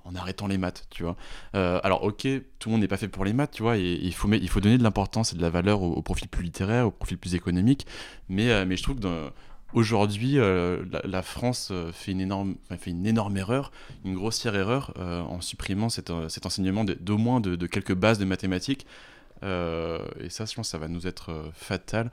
en, arrêtant les maths, tu vois. alors, ok, tout le monde n'est pas fait pour les maths, tu vois, et, il, faut, donner de l'importance et de la valeur au, au profil plus littéraire, au profil plus économique. Mais, euh, je trouve que euh, la, France euh, fait une, énorme, fait une énorme erreur, une grossière erreur en supprimant cet, enseignement d'au moins de, quelques bases de mathématiques. et ça, je pense ça va nous être fatal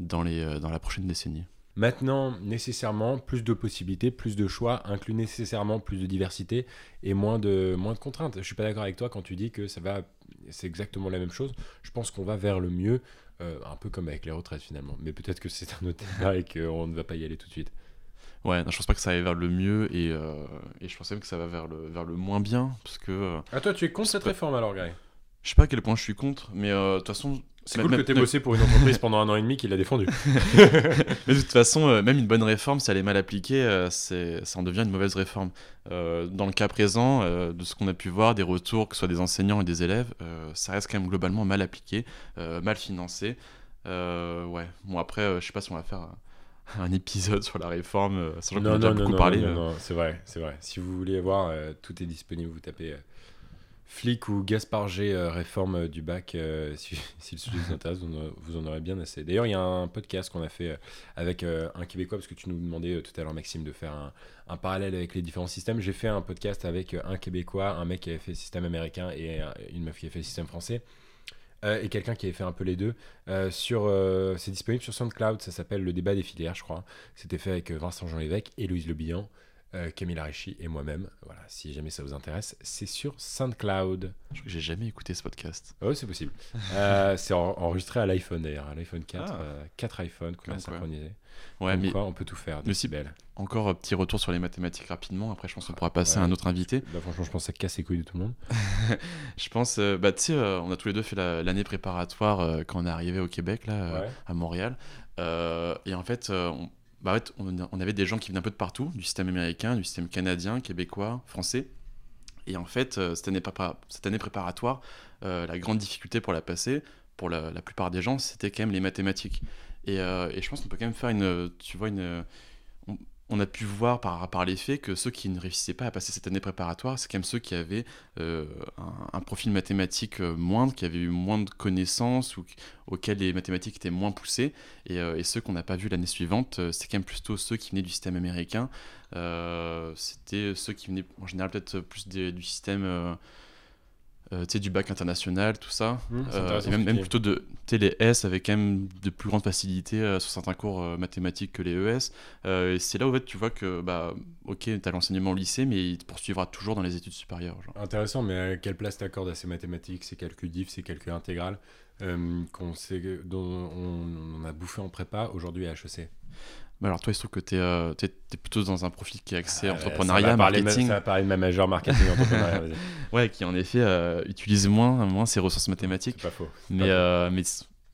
dans la prochaine décennie. Maintenant, nécessairement, plus de possibilités, plus de choix, inclut nécessairement plus de diversité et moins de, moins de contraintes. Je suis pas d'accord avec toi quand tu dis que ça va, c'est exactement la même chose. Je pense qu'on va vers le mieux. Euh, un peu comme avec les retraites finalement. Mais peut-être que c'est un autre débat et qu'on ne va pas y aller tout de suite. Ouais, non, je pense pas que ça aille vers le mieux et, euh, et, je pense même que ça va vers le, vers le moins bien. Parce que, euh, ah, toi, tu es contre cette réforme alors, Gary? Je sais pas à quel point je suis contre, mais de toute façon, c'est cool que tu aies bossé pour une entreprise pendant un an et demi qui l'a défendu. Mais de toute façon, euh, même une bonne réforme, si elle est mal appliquée, euh, c'est, ça en devient une mauvaise réforme. Euh, dans le cas présent, de ce qu'on a pu voir, des retours, que ce soit des enseignants et des élèves, ça reste quand même globalement mal appliqué, mal financé. ouais, bon après, je sais pas si on va faire un épisode sur la réforme, sachant qu'on a déjà beaucoup parlé. Non, non, c'est vrai, c'est vrai. Si vous voulez voir, tout est disponible, vous tapez Flic ou Gaspard G euh, réforme euh, du bac, euh, si, le sujet vous intéresse, vous, en aurez bien assez. D'ailleurs, il y a un podcast qu'on a fait avec un Québécois, parce que tu nous demandais tout à l'heure, Maxime, de faire un, parallèle avec les différents systèmes. J'ai fait un podcast avec un Québécois, un mec qui avait fait le système américain et une meuf qui avait fait le système français. et quelqu'un qui avait fait un peu les deux. sur, c'est disponible sur SoundCloud, ça s'appelle Le débat des filières, je crois. C'était fait avec Vincent Jean Lévesque et Louise Le Bihan. Euh, Camille Arichi et moi-même. Voilà, si jamais ça vous intéresse, c'est sur SoundCloud. Je crois que j'ai jamais écouté ce podcast. Oh, c'est possible. Euh, c'est enregistré à l'iPhone d'ailleurs, à l'iPhone 4, 4 ah. euh, iPhones qu'on a synchronisé. Ouais, mais on peut tout faire. De belle. Encore un petit retour sur les mathématiques rapidement. Après, je pense qu'on pourra passer à un autre invité. Bah, franchement, je pense que ça casse les couilles de tout le monde. je pense, bah, tu sais, on a tous les deux fait l'année préparatoire quand on est arrivé au Québec, là, à Montréal. et en fait, on bah, on, avait des gens qui venaient un peu de partout, du système américain, du système canadien, québécois, français. Et en fait, euh, cette, année cette année préparatoire, euh, la grande difficulté pour la passer, pour la, plupart des gens, c'était quand même les mathématiques. Et, euh, et je pense qu'on peut quand même faire une, tu vois, une, on a pu voir par, par les faits que ceux qui ne réussissaient pas à passer cette année préparatoire, c'est quand même ceux qui avaient euh, un, profil mathématique euh, moindre, qui avaient eu moins de connaissances ou auxquels les mathématiques étaient moins poussées. Et, euh, et ceux qu'on n'a pas vu l'année suivante, c'est quand même plutôt ceux qui venaient du système américain. C'était ceux qui venaient en général peut-être plus du système euh, du bac international, tout ça. Mmh, euh, et même, même, plutôt de les S avec quand même de plus grandes facilités euh, sur certains cours mathématiques que les ES. et c'est là où fait, tu vois que, bah, ok, tu as l'enseignement au lycée, mais il te poursuivra toujours dans les études supérieures. Genre. Intéressant, mais quelle place t'accordes à ces mathématiques, ces calculs diff, ces calculs intégrales qu'on sait, dont on, a bouffé en prépa aujourd'hui à HEC alors toi, il se trouve que tu es, euh, plutôt dans un profil qui est axé ah, entrepreneuriat, marketing. ça va parler de ma majeure marketing entrepreneuriat. ouais, qui en effet euh, utilise moins, moins ses ressources mathématiques. Pas faux. Mais, euh, mais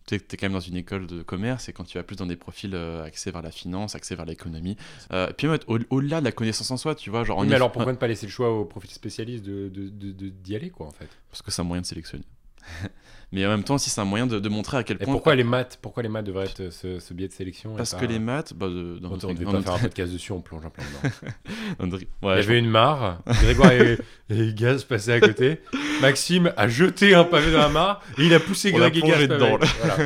tu es quand même dans une école de commerce et quand tu vas plus dans des profils axés vers la finance, axés vers l'économie. Puis au- au-delà de la connaissance en soi, tu vois, genre. Oui, mais alors pourquoi ne pas laisser le choix au profil spécialiste de, de, de- de- d'y aller, quoi, en fait? Parce que c'est un moyen de sélectionner. mais en même temps, si c'est un moyen de, de montrer à quel Et point. pourquoi les maths Pourquoi les maths devraient être euh, ce, ce biais de sélection Parce pas- que les maths, bah, de- dans On devait pas notre- faire un podcast dessus, on plonge en plein dedans. ouais, y je avait une mare, Grégoire et, et Gaz passaient à côté. Maxime a jeté un pavé dans la mare et il a poussé On a Greg et Gaz dedans. Voilà.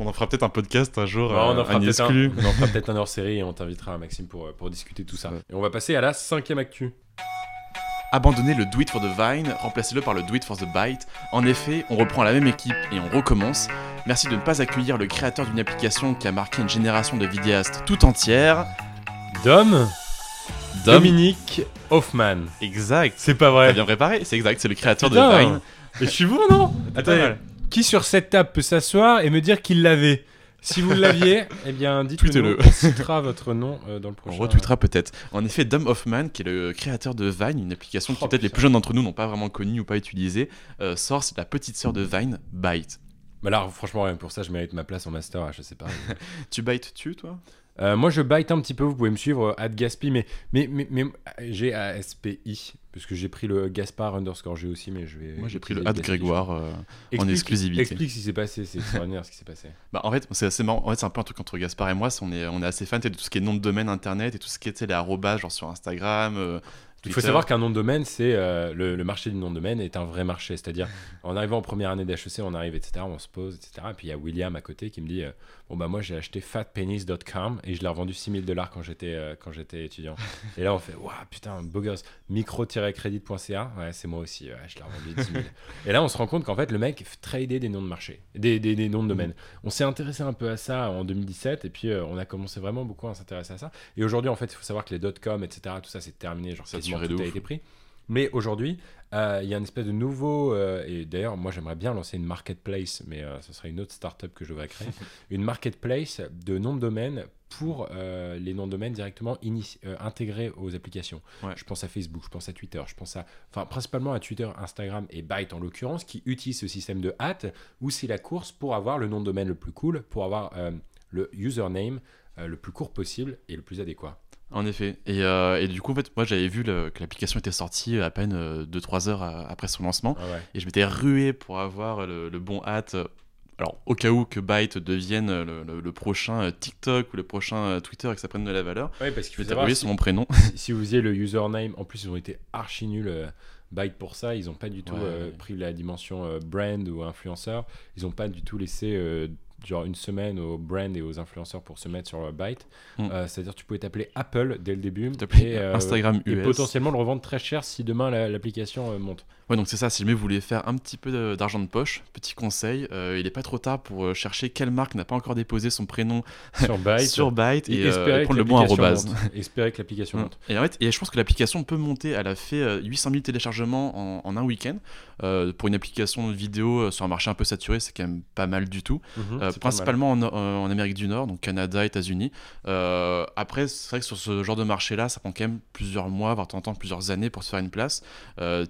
On en fera peut-être un podcast un jour. Bah, on euh, en fera un peut-être un, exclu. on en fera peut-être un hors série et on t'invitera Maxime pour, euh, pour discuter de tout ça. Ouais. Et on va passer à la cinquième actu. Abandonner le Do It for the Vine, remplacez-le par le Do It for the Byte. En effet, on reprend la même équipe et on recommence. Merci de ne pas accueillir le créateur d'une application qui a marqué une génération de vidéastes tout entière. Dom, Dom. Dominique Hoffman. Exact. C'est pas T'as vrai. bien préparé, c'est exact, c'est le créateur Putain. de Vine. Et je suis bon, non mal. qui sur cette table peut s'asseoir et me dire qu'il l'avait? Si vous l'aviez, eh bien dites-le. On citera votre nom euh, dans le On prochain. retweetera peut-être. En effet, Dom Hoffman, qui est le créateur de Vine, une application qui Oh, peut-être les plus jeunes d'entre nous n'ont pas vraiment connue ou pas utilisée, euh, sort la petite sœur de Vine, Byte. Là, franchement, rien que pour ça, je mérite ma place en master. Je sais pas. Tu bytes tu toi? Euh, moi, je bite un petit peu. Vous pouvez me suivre, euh, Gaspi, mais, mais, mais, mais G A S P I, parce que j'ai pris le Gaspard underscore G aussi, mais je vais. Moi j'ai pris le ad. Grégoire euh, en exclusivité. Explique ce qui s'est passé. C'est extraordinaire ce qui s'est passé. Bah, en fait, c'est assez marrant. En fait, c'est un peu un truc entre Gaspard et moi. On est, on est assez fan de tout ce qui est nom de domaine internet et tout ce qui était les arrobages, genre sur Instagram. euh, Il faut savoir qu'un nom de domaine, c'est euh, le, le marché du nom de domaine est un vrai marché. C'est-à-dire, en arrivant en première année d'HEC, on arrive, etc., on se pose, etc. Et puis il y a William à côté qui me dit euh, Bon, bah moi j'ai acheté fatpenis.com et je l'ai revendu 6000 dollars quand j'étais euh, quand j'étais étudiant. et là on fait Waouh, putain, beau gosse. Micro-crédit.ca, ouais, c'est moi aussi, ouais, je l'ai revendu 10 000. et là on se rend compte qu'en fait, le mec tradait des noms de marché, des, des, des noms de domaine. On s'est intéressé un peu à ça en 2017 et puis euh, on a commencé vraiment beaucoup à s'intéresser à ça. Et aujourd'hui, en fait, il faut savoir que les .com, etc., tout ça, c'est terminé. Genre, Ça tout a été pris. Mais aujourd'hui, euh, il y a une espèce de nouveau. euh, et d'ailleurs, moi, j'aimerais bien lancer une marketplace, mais euh, ce serait une autre startup que je devrais créer. une marketplace de noms de domaine pour les noms de domaine directement intégrés aux applications. Ouais. Je pense à Facebook, je pense à Twitter, je pense à. Enfin, principalement à Twitter, Instagram et Byte en l'occurrence, qui utilisent ce système de hâte où c'est la course pour avoir le nom de domaine le plus cool, pour avoir le username le plus court possible et le plus adéquat. En effet. Et, euh, et du coup, en fait, moi j'avais vu le- que l'application était sortie à peine 2-3 heures à- après son lancement. Ah ouais. Et je m'étais rué pour avoir le, le bon hâte. Alors, au cas où que Byte devienne le, prochain euh, TikTok ou le prochain euh, Twitter et que ça prenne de la valeur, Ouais, parce qu'il faut savoir si- sur mon prénom. si, vous faisiez le username, en plus ils ont été archi nuls. euh, Byte pour ça, ils n'ont pas du tout Ouais. euh, pris la dimension euh, brand ou influenceur. Ils n'ont pas du tout laissé euh, genre une semaine aux brands et aux influenceurs pour se mettre sur Byte. Mm. Euh, C'est-à-dire tu pouvais t'appeler Apple dès le début et, euh, Instagram et US. potentiellement le revendre très cher si demain la- l'application euh, monte. Ouais, donc c'est ça, si jamais vous voulez faire un petit peu d'argent de poche, petit conseil, euh, il n'est pas trop tard pour euh, chercher quelle marque n'a pas encore déposé son prénom Sur Byte. sur Byte et, et euh, et prendre le bon arrobase. Espérer que l'application monte. Et en fait, et je pense que l'application peut monter. Elle a fait euh, 800 000 téléchargements en, en un week-end. Euh, pour une application de vidéo sur un marché un peu saturé, c'est quand même pas mal du tout. Mhm, principalement en, en Amérique du Nord, donc Canada, États-Unis. Après, c'est vrai que sur ce genre de marché-là, ça prend quand même plusieurs mois, voire temps plusieurs années pour se faire une place.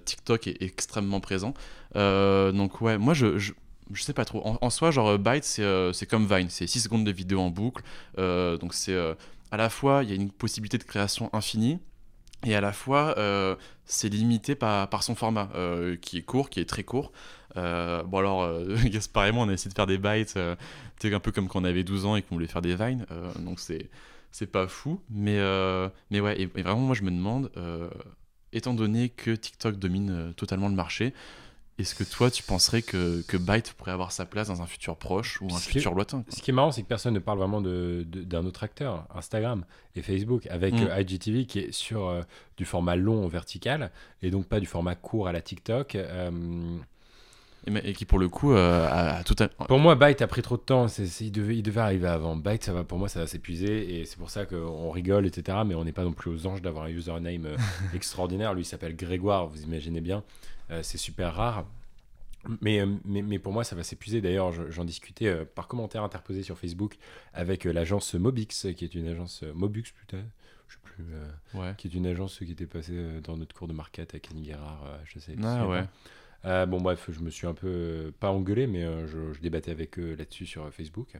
TikTok est extrêmement présent. Euh, donc ouais, moi je, je, je sais pas trop. En, soi, genre Byte, c'est euh, c'est comme Vine, c'est 6 secondes de vidéo en boucle. Euh, donc c'est euh, à la fois, il y a une possibilité de création infinie. Et à la fois, euh, c'est limité par, par son format, euh, qui est court, qui est très court. Euh, bon alors, euh, Gaspard et moi, on a essayé de faire des bytes, euh, sais, un peu comme quand on avait 12 ans et qu'on voulait faire des vines, euh, donc c'est c'est pas fou. Mais, euh, mais ouais, et, vraiment, moi je me demande, euh, étant donné que TikTok domine euh, totalement le marché, est-ce que toi tu penserais que, que Byte pourrait avoir sa place dans un futur proche ou un Ce futur lointain Ce qui est marrant, c'est que personne ne parle vraiment d'un autre acteur, Instagram et Facebook, avec Mm. euh, IGTV qui est sur euh, du format long vertical et donc pas du format court à la TikTok. Euh, et, qui pour le coup euh, a, a tout un... pour moi, Byte a pris trop de temps. il, devait, il devait arriver avant. Byte, ça va, pour moi, ça va s'épuiser et c'est pour ça qu'on rigole, etc. Mais on n'est pas non plus aux anges d'avoir un username euh, extraordinaire. Lui, il s'appelle Grégoire, vous imaginez bien. Euh, c'est super rare. Mais, mais, mais pour moi, ça va s'épuiser. D'ailleurs, je- j'en discutais euh, par commentaire interposé sur Facebook avec euh, l'agence Mobix, qui est une agence euh, Mobux, putain, je sais plus, Ouais. qui est une agence qui était passée dans notre cours de market avec Annie Guérard, euh, je sais. Ah ouais. pas Euh, bon, bref, je me suis un peu, euh, pas engueulé, mais euh, je, je débattais avec eux là-dessus sur Facebook.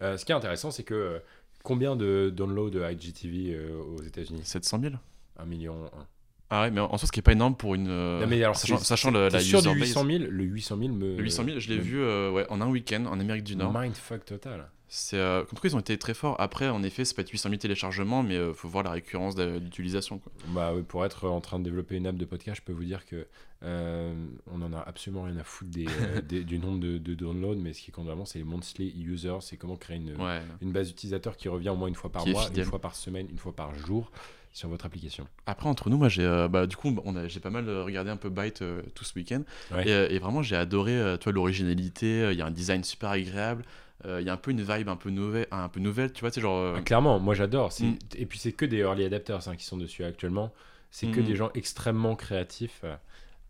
Ce qui est intéressant, c'est que combien de downloads de IGTV aux États-Unis? 700 000 Un million. un. Ah ouais, mais en soi, ce qui est pas énorme pour une. euh, Non, mais alors, sachant, sachant t'es la sûr user du base. 800 000 Le 800 000 me. Le 800 000, je l'ai me- vu euh, ouais, en un week-end en Amérique du Nord. Mindfuck total. C'est, euh, comme quoi, ils ont été très forts. Après, en effet, c'est pas 800 000 téléchargements, mais euh, faut voir la récurrence d'utilisation. Bah pour être en train de développer une app de podcast, je peux vous dire que euh, on en a absolument rien à foutre des, euh, des- du nombre de, de downloads, mais ce qui compte vraiment, c'est les monthly users, c'est comment créer une, Ouais. une base d'utilisateurs qui revient au moins une fois par Qui mois, une fois par semaine, une fois par jour sur votre application. Après, entre nous, moi, j'ai, euh, bah, du coup, on a, j'ai pas mal euh, regardé un peu Byte euh, tout ce week-end. Ouais. Et, et vraiment, j'ai adoré, euh, toi, l'originalité. Il y a un design super agréable. Il y a un peu une vibe un peu nouvelle, un peu nouvelle, tu vois, sais, genre. Ah, clairement, moi j'adore. c'est- Mm. Et puis c'est que des early adapters hein, qui sont dessus actuellement. C'est que Mm. des gens extrêmement créatifs.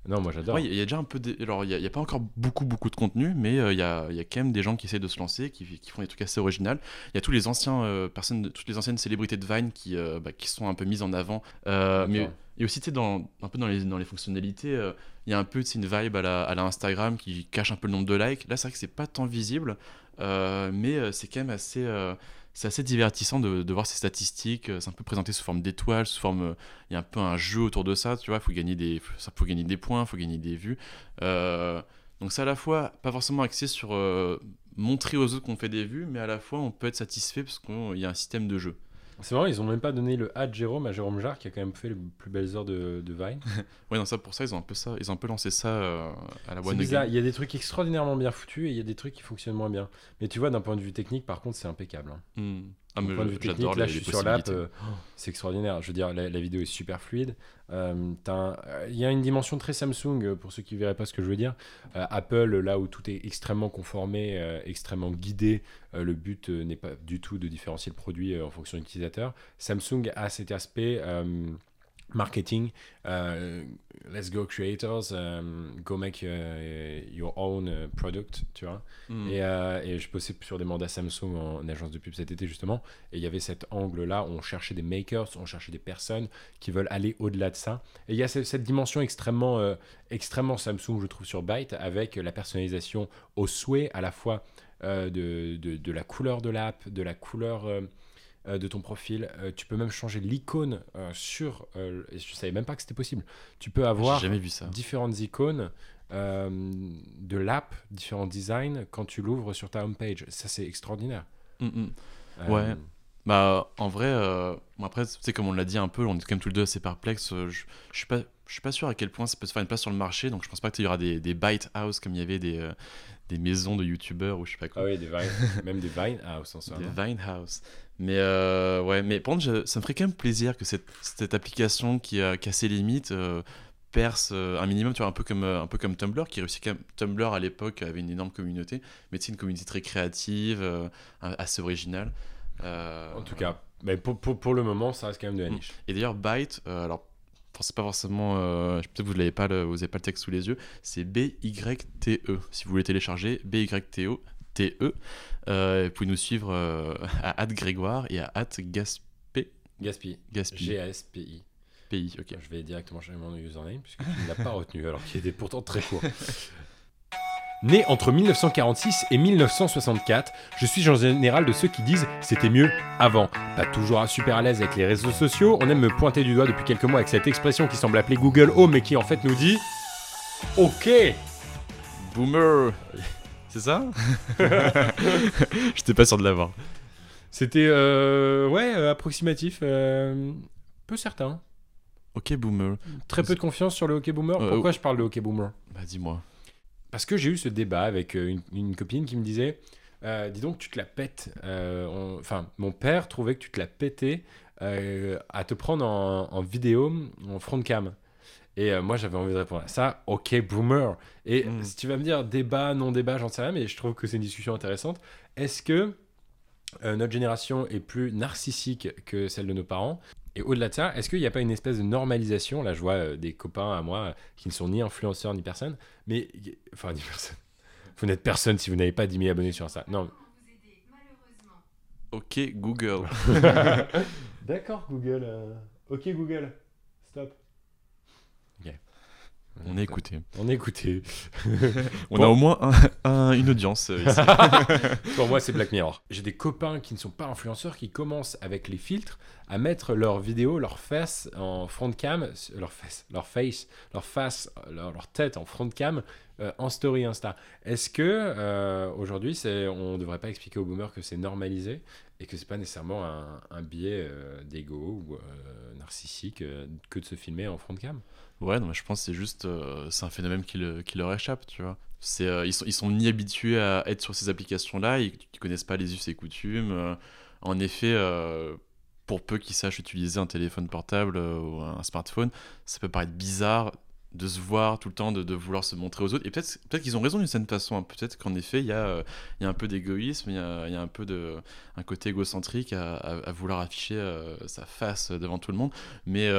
Non, moi j'adore. Ouais, il y a déjà un peu. des- Alors, il n'y a, pas encore beaucoup, beaucoup de contenu, mais euh, il y, a, y a quand même des gens qui essayent de se lancer, qui, qui font des trucs assez originaux. Il y a tous les anciens euh, personnes, toutes les anciennes célébrités de Vine qui, euh, bah, qui sont un peu mises en avant. Mais et aussi, tu sais, dans, un peu dans les, dans les fonctionnalités, il y a un peu une vibe à la, à la Instagram qui cache un peu le nombre de likes. Là, c'est vrai que c'est pas tant visible, mais c'est quand même assez. C'est assez divertissant de, voir ces statistiques. euh, C'est un peu présenté sous forme d'étoiles, sous forme. euh, Il y a un peu un jeu autour de ça, tu vois. Il faut gagner des, faut, gagner des points, il faut gagner des vues. Euh, donc c'est à la fois pas forcément axé sur montrer aux autres qu'on fait des vues, mais à la fois on peut être satisfait parce qu'il y a un système de jeu. C'est vrai, ils ont même pas donné le ad Jérôme à Jérôme Jarre qui a quand même fait les plus belles heures de, de Vine. Ouais, non, ça pour ça ils ont un peu ça, ils ont un peu lancé ça euh, à la One bizarre, il y a des trucs extraordinairement bien foutus et il y a des trucs qui fonctionnent moins bien. Mais tu vois, d'un point de vue technique, par contre, c'est impeccable. hein. Hmm. Ah, mais point de vue technique, là les- je suis sur l'app, euh, c'est extraordinaire. Je veux dire, la, la vidéo est super fluide. Euh, euh, Il y a une dimension très Samsung, euh, pour ceux qui ne verraient pas ce que je veux dire. Apple, là où tout est extrêmement conformé, extrêmement guidé, le but n'est pas du tout de différencier le produit en fonction de l'utilisateur. Samsung a cet aspect marketing. euh, let's go creators, euh, go make euh, your own product, tu vois. Hmm. Et, et je bossais sur des mandats Samsung en agence de pub cet été justement, et il y avait cet angle-là, où on cherchait des makers, on cherchait des personnes qui veulent aller au-delà de ça. Et il y a ce- cette dimension extrêmement, euh, extrêmement Samsung, je trouve, sur Byte, avec la personnalisation au souhait, à la fois euh, de, de, de la couleur de l'app, de la couleur euh, euh, de ton profil. Euh, tu peux même changer l'icône euh, sur... et je savais même pas que c'était possible. Tu peux avoir J'ai jamais vu ça. différentes icônes de l'app, différents designs quand tu l'ouvres sur ta homepage. Ça, c'est extraordinaire. Hmm. Euh, Ouais. Bah, en vrai, euh, bon, après, tu comme on l'a dit un peu, on est quand même tous les deux assez perplexes. euh, Je, je suis pas, je suis pas sûr à quel point ça peut se faire une place sur le marché, donc je pense pas qu'il y aura des, des bite house comme il y avait des, euh, des maisons de youtubeurs ou je sais pas quoi. Ah oui, des Vine, même des Vine au sens Des. Vine House. Mais euh, ouais, mais par contre, je- ça me ferait quand même plaisir que cette, cette application qui a cassé les limites euh, perce euh, un minimum, tu vois, un peu comme, euh, un peu comme Tumblr, qui réussit quand même. Tumblr à l'époque avait une énorme communauté, mais c'est une communauté très créative, euh, assez originale. En tout cas, mais pour, pour, pour le moment, ça reste quand même de la Mm. niche. Et d'ailleurs, Byte, alors, c'est pas forcément. Peut-être que vous l'avez pas, le- vous n'avez pas le texte sous les yeux. C'est B-Y-T-E. Si vous voulez télécharger, B-Y-T-E. T-E. Euh, vous pouvez nous suivre euh, à Grégoire et à Gaspé. Gaspi. Gaspi. G-A-S-P-I. Pays, ok. Je vais directement changer mon username puisque tu ne l'as pas retenu alors qu'il était pourtant très court. Né entre 1946 et 1964, je suis en général de ceux qui disent c'était mieux avant. Pas toujours super à l'aise avec les réseaux sociaux, on aime me pointer du doigt depuis quelques mois avec cette expression qui semble appeler Google Home mais qui en fait nous dit OK Boomer C'est ça J'étais pas sûr de l'avoir. C'était euh, ouais euh, approximatif, euh, peu certain. Ok, Boomer. Très peu de confiance sur le hockey boomer. Euh, Pourquoi je parle de hockey boomer? Bah, dis-moi. Parce que j'ai eu ce débat avec euh, une, une copine qui me disait euh, Dis donc, tu te la pètes. euh, on- Enfin, mon père trouvait que tu te la pétais euh, à te prendre en, en vidéo, en front cam. Et euh, moi, j'avais envie de répondre à ça Ok, boomer. Et Mm. si tu vas me dire débat, non débat, j'en sais rien, mais je trouve que c'est une discussion intéressante. Est-ce que euh, notre génération est plus narcissique que celle de nos parents? Et au-delà de ça, est-ce qu'il n'y a pas une espèce de normalisation? Là, je vois euh, des copains à moi qui ne sont ni influenceurs ni personne, mais enfin, ni personne. Vous n'êtes personne si vous n'avez pas 10 000 abonnés sur ça. Non. Ok, Google. D'accord, Google. Ok, Google. Stop. On est écouté. On est écouté. On Bon. a au moins un- un- une audience euh, ici. Pour moi, c'est Black Mirror. J'ai des copains qui ne sont pas influenceurs qui commencent avec les filtres à mettre leurs vidéos, leurs faces en front cam, leur face, leur face, leur face, leur, leur tête en front cam euh, en story Insta. Est-ce que euh, aujourd'hui, on ne devrait pas expliquer aux boomers que c'est normalisé et que c'est pas nécessairement un, un biais euh, d'ego ou euh, narcissique euh, que de se filmer en front cam? Ouais, non, je pense que c'est juste. euh, c'est un phénomène qui, le- qui leur échappe, tu vois. C'est, euh, ils, sont, ils sont ni habitués à être sur ces applications-là, ils, ils connaissent pas les us et coutumes. euh, en effet, pour peu qu'ils sachent utiliser un téléphone portable ou un smartphone, ça peut paraître bizarre de se voir tout le temps, de, vouloir se montrer aux autres. Et peut-être peut qu'ils ont raison d'une certaine façon. hein. Peut-être qu'en effet, il y, a, y a un peu d'égoïsme, il y a, y a un peu de, un côté égocentrique à, à- vouloir afficher sa face devant tout le monde. Mais,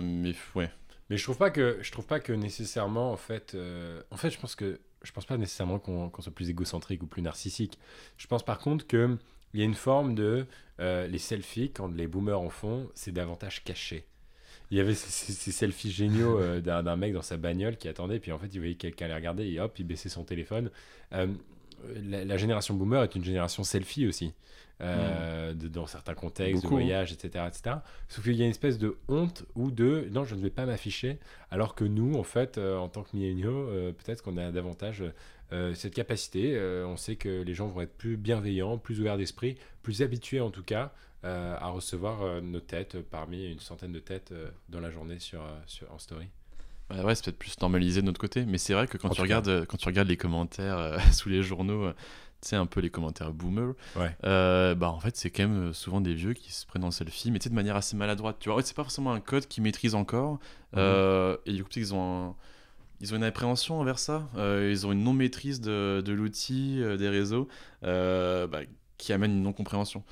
mais ouais, Mais je trouve pas que je trouve pas que nécessairement en fait euh, en fait je pense que je pense pas nécessairement qu'on qu'on soit plus égocentrique ou plus narcissique. Je pense par contre que il y a une forme de euh, les selfies quand les boomers en font, c'est davantage caché. Il y avait ces, selfies géniaux euh, d'un d'un mec dans sa bagnole qui attendait, puis en fait il voyait quelqu'un les regarder et hop il baissait son téléphone. Euh, la, la génération boomer est une génération selfie aussi. Euh, de- dans certains contextes, Beaucoup, de voyage, etc., etc. Sauf qu'il y a une espèce de honte ou de non, je ne vais pas m'afficher, alors que nous, en fait, euh, en tant que milléniaux, euh, peut-être qu'on a davantage cette capacité. On sait que les gens vont être plus bienveillants, plus ouverts d'esprit, plus habitués en tout cas à recevoir nos têtes parmi une centaine de têtes dans la journée sur, sur, en story. Ouais, ouais, c'est peut-être plus normalisé de notre côté, mais c'est vrai que quand En tu regardes, euh, quand tu regardes les commentaires euh, sous les journaux, euh, tu sais un peu les commentaires boomer, Ouais. euh, bah en fait c'est quand même souvent des vieux qui se prennent en selfie, mais tu sais de manière assez maladroite. Tu vois, En fait, c'est pas forcément un code qu'ils maîtrisent encore, euh, et du coup ils ont un- ils ont une appréhension envers ça, ils ont une non maîtrise de, de l'outil, des réseaux, bah, qui amène une non compréhension.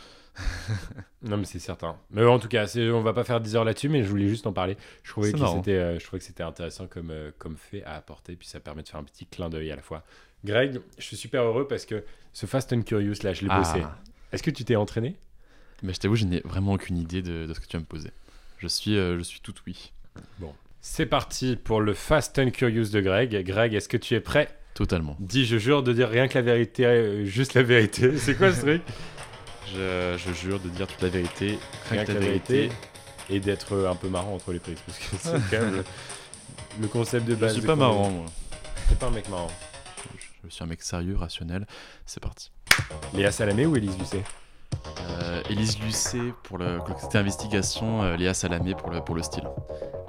Non, mais c'est certain. Mais en tout cas, on va pas faire 10 heures là-dessus, mais je voulais juste en parler. Je trouvais, que c'était, euh, je trouvais que c'était intéressant comme, euh, comme fait à apporter, puis ça permet de faire un petit clin d'œil à la fois. Greg, je suis super heureux parce que ce Fast and Curious, là, je l'ai bossé. Ah. Est-ce que tu t'es entraîné? Mais je t'avoue, je n'ai vraiment aucune idée de, de ce que tu vas me poser. Je suis, euh, je suis tout oui. C'est parti pour le Fast and Curious de Greg. Greg, est-ce que tu es prêt? Totalement. Dis, je jure de dire rien que la vérité, juste la vérité. C'est quoi ce truc? Je, je jure de dire toute la vérité, Rien que la vérité. Et d'être un peu marrant entre les prises, parce que c'est quand même le, le concept de Je base. suis de pas marrant, moi. T'es pas un mec marrant. Je, je suis un mec sérieux, rationnel. C'est parti. Léa Salamé ou Élise Lucet Euh, Élise Lucet pour le côté investigation, euh, Léa Salamé pour le, pour le style.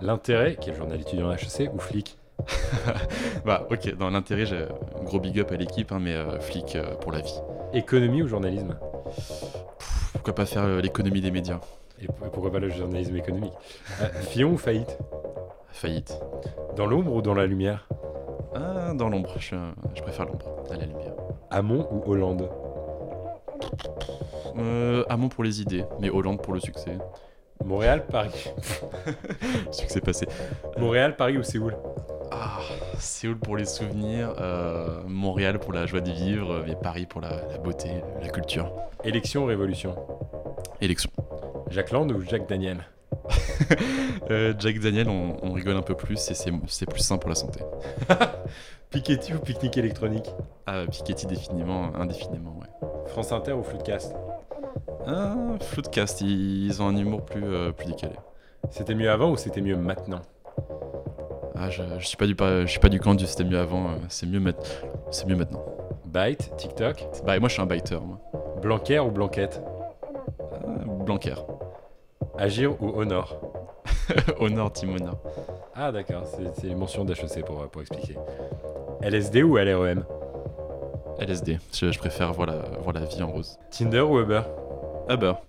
L'intérêt, qui est le journal étudiant HEC, ou flic? Bah, ok, dans l'intérêt, j'ai un gros big up à l'équipe, hein, mais euh, flic euh, pour la vie. Économie ou journalisme? Pourquoi pas faire euh, l'économie des médias Et pourquoi pas le journalisme économique Euh, Fillon ou faillite Faillite. Dans l'ombre ou dans la lumière Ah, dans l'ombre. Je préfère l'ombre à la lumière. Hamon ou Hollande Euh, Hamon pour les idées, mais Hollande pour le succès. Montréal, Paris. Succès passé. Montréal, Paris ou Séoul Ah, Séoul pour les souvenirs, euh, Montréal pour la joie de vivre, mais Paris pour la, la beauté, la culture. Élection ou révolution? Élection. Jacques Land ou Jacques Daniel? Euh, Jack Daniel, on, on rigole un peu plus et c'est plus sain pour la santé. Piketty ou pique-nique électronique? Ah, Piketty définitivement, indéfiniment, ouais. France Inter ou Floodcast? Ah, Floodcast, ils, ils ont un humour plus, euh, plus décalé. C'était mieux avant ou c'était mieux maintenant? Ah, je, je suis pas du je suis pas du camp du c'était mieux avant, euh, c'est mieux, maintenant c'est mieux maintenant. Byte, TikTok, Bah, moi je suis un biter, moi. Blanquer ou Blanquette? Ah, Blanquer. Agir ou Honor? Honor, Team Honor. Ah d'accord, c'est les mentions d'HEC pour, pour expliquer. LSD ou LREM LSD, je, je préfère voir la, voir la vie en rose. Tinder ou Uber? Bah.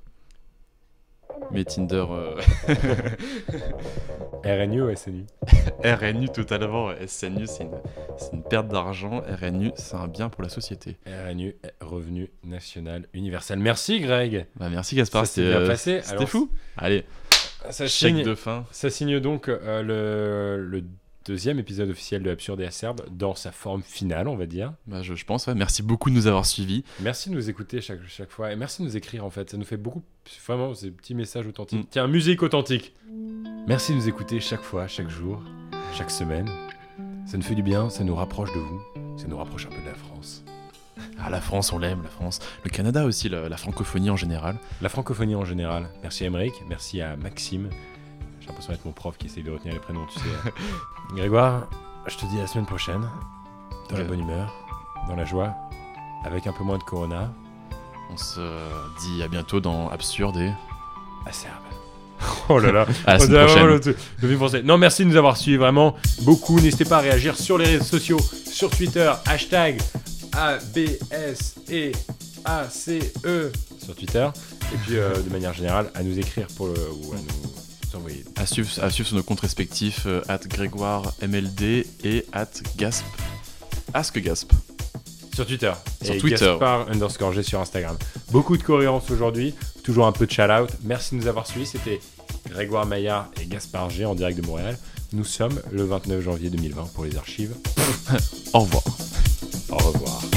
Mais Tinder, euh, RNU ou SNU RNU totalement, SNU c'est une, perte d'argent, RNU c'est un bien pour la société. RNU, Revenu National Universel. Merci Greg Bah merci Gaspard, c'était bien euh, passé. c'était fou. Allez, Ça signe, de fin. ça signe donc euh, le, le deuxième épisode officiel de Absurde et Acerbe dans sa forme finale, on va dire. Bah, je, je pense, ouais. merci beaucoup de nous avoir suivis. Merci de nous écouter chaque, chaque fois et merci de nous écrire en fait. Ça nous fait beaucoup, vraiment, ces petits messages authentiques. Mm. Tiens, musique authentique. Merci de nous écouter chaque fois, chaque jour, chaque semaine. Ça nous fait du bien, ça nous rapproche de vous, ça nous rapproche un peu de la France. Ah, la France, on l'aime, la France. Le Canada aussi, la, la francophonie en général. La francophonie en général. Merci à Emeric, merci à Maxime. J'ai l'impression d'être mon prof qui essaye de retenir les prénoms, tu sais. Grégoire, je te dis à la semaine prochaine, dans la bonne humeur, dans la joie, avec un peu moins de corona. On se dit à bientôt dans Absurde et Acerbe. Oh là là, à la semaine prochaine. le, le français. Non, merci de nous avoir suivis vraiment beaucoup. N'hésitez pas à réagir sur les réseaux sociaux, sur Twitter, hashtag ABS et ACE sur Twitter. Et puis, euh, de manière générale, à nous écrire pour le, ou à nous À suivre, à suivre sur nos comptes respectifs, euh, at Grégoire MLD et at Gasp. Ask Gasp. Sur Twitter. Sur et Twitter. Gaspard underscore G sur Instagram. Beaucoup de cohérence aujourd'hui. Toujours un peu de shout-out. Merci de nous avoir suivis. C'était Grégoire Maillard et Gaspard G en direct de Montréal. Nous sommes le 29 janvier 2020 pour les archives. Au revoir. Au revoir.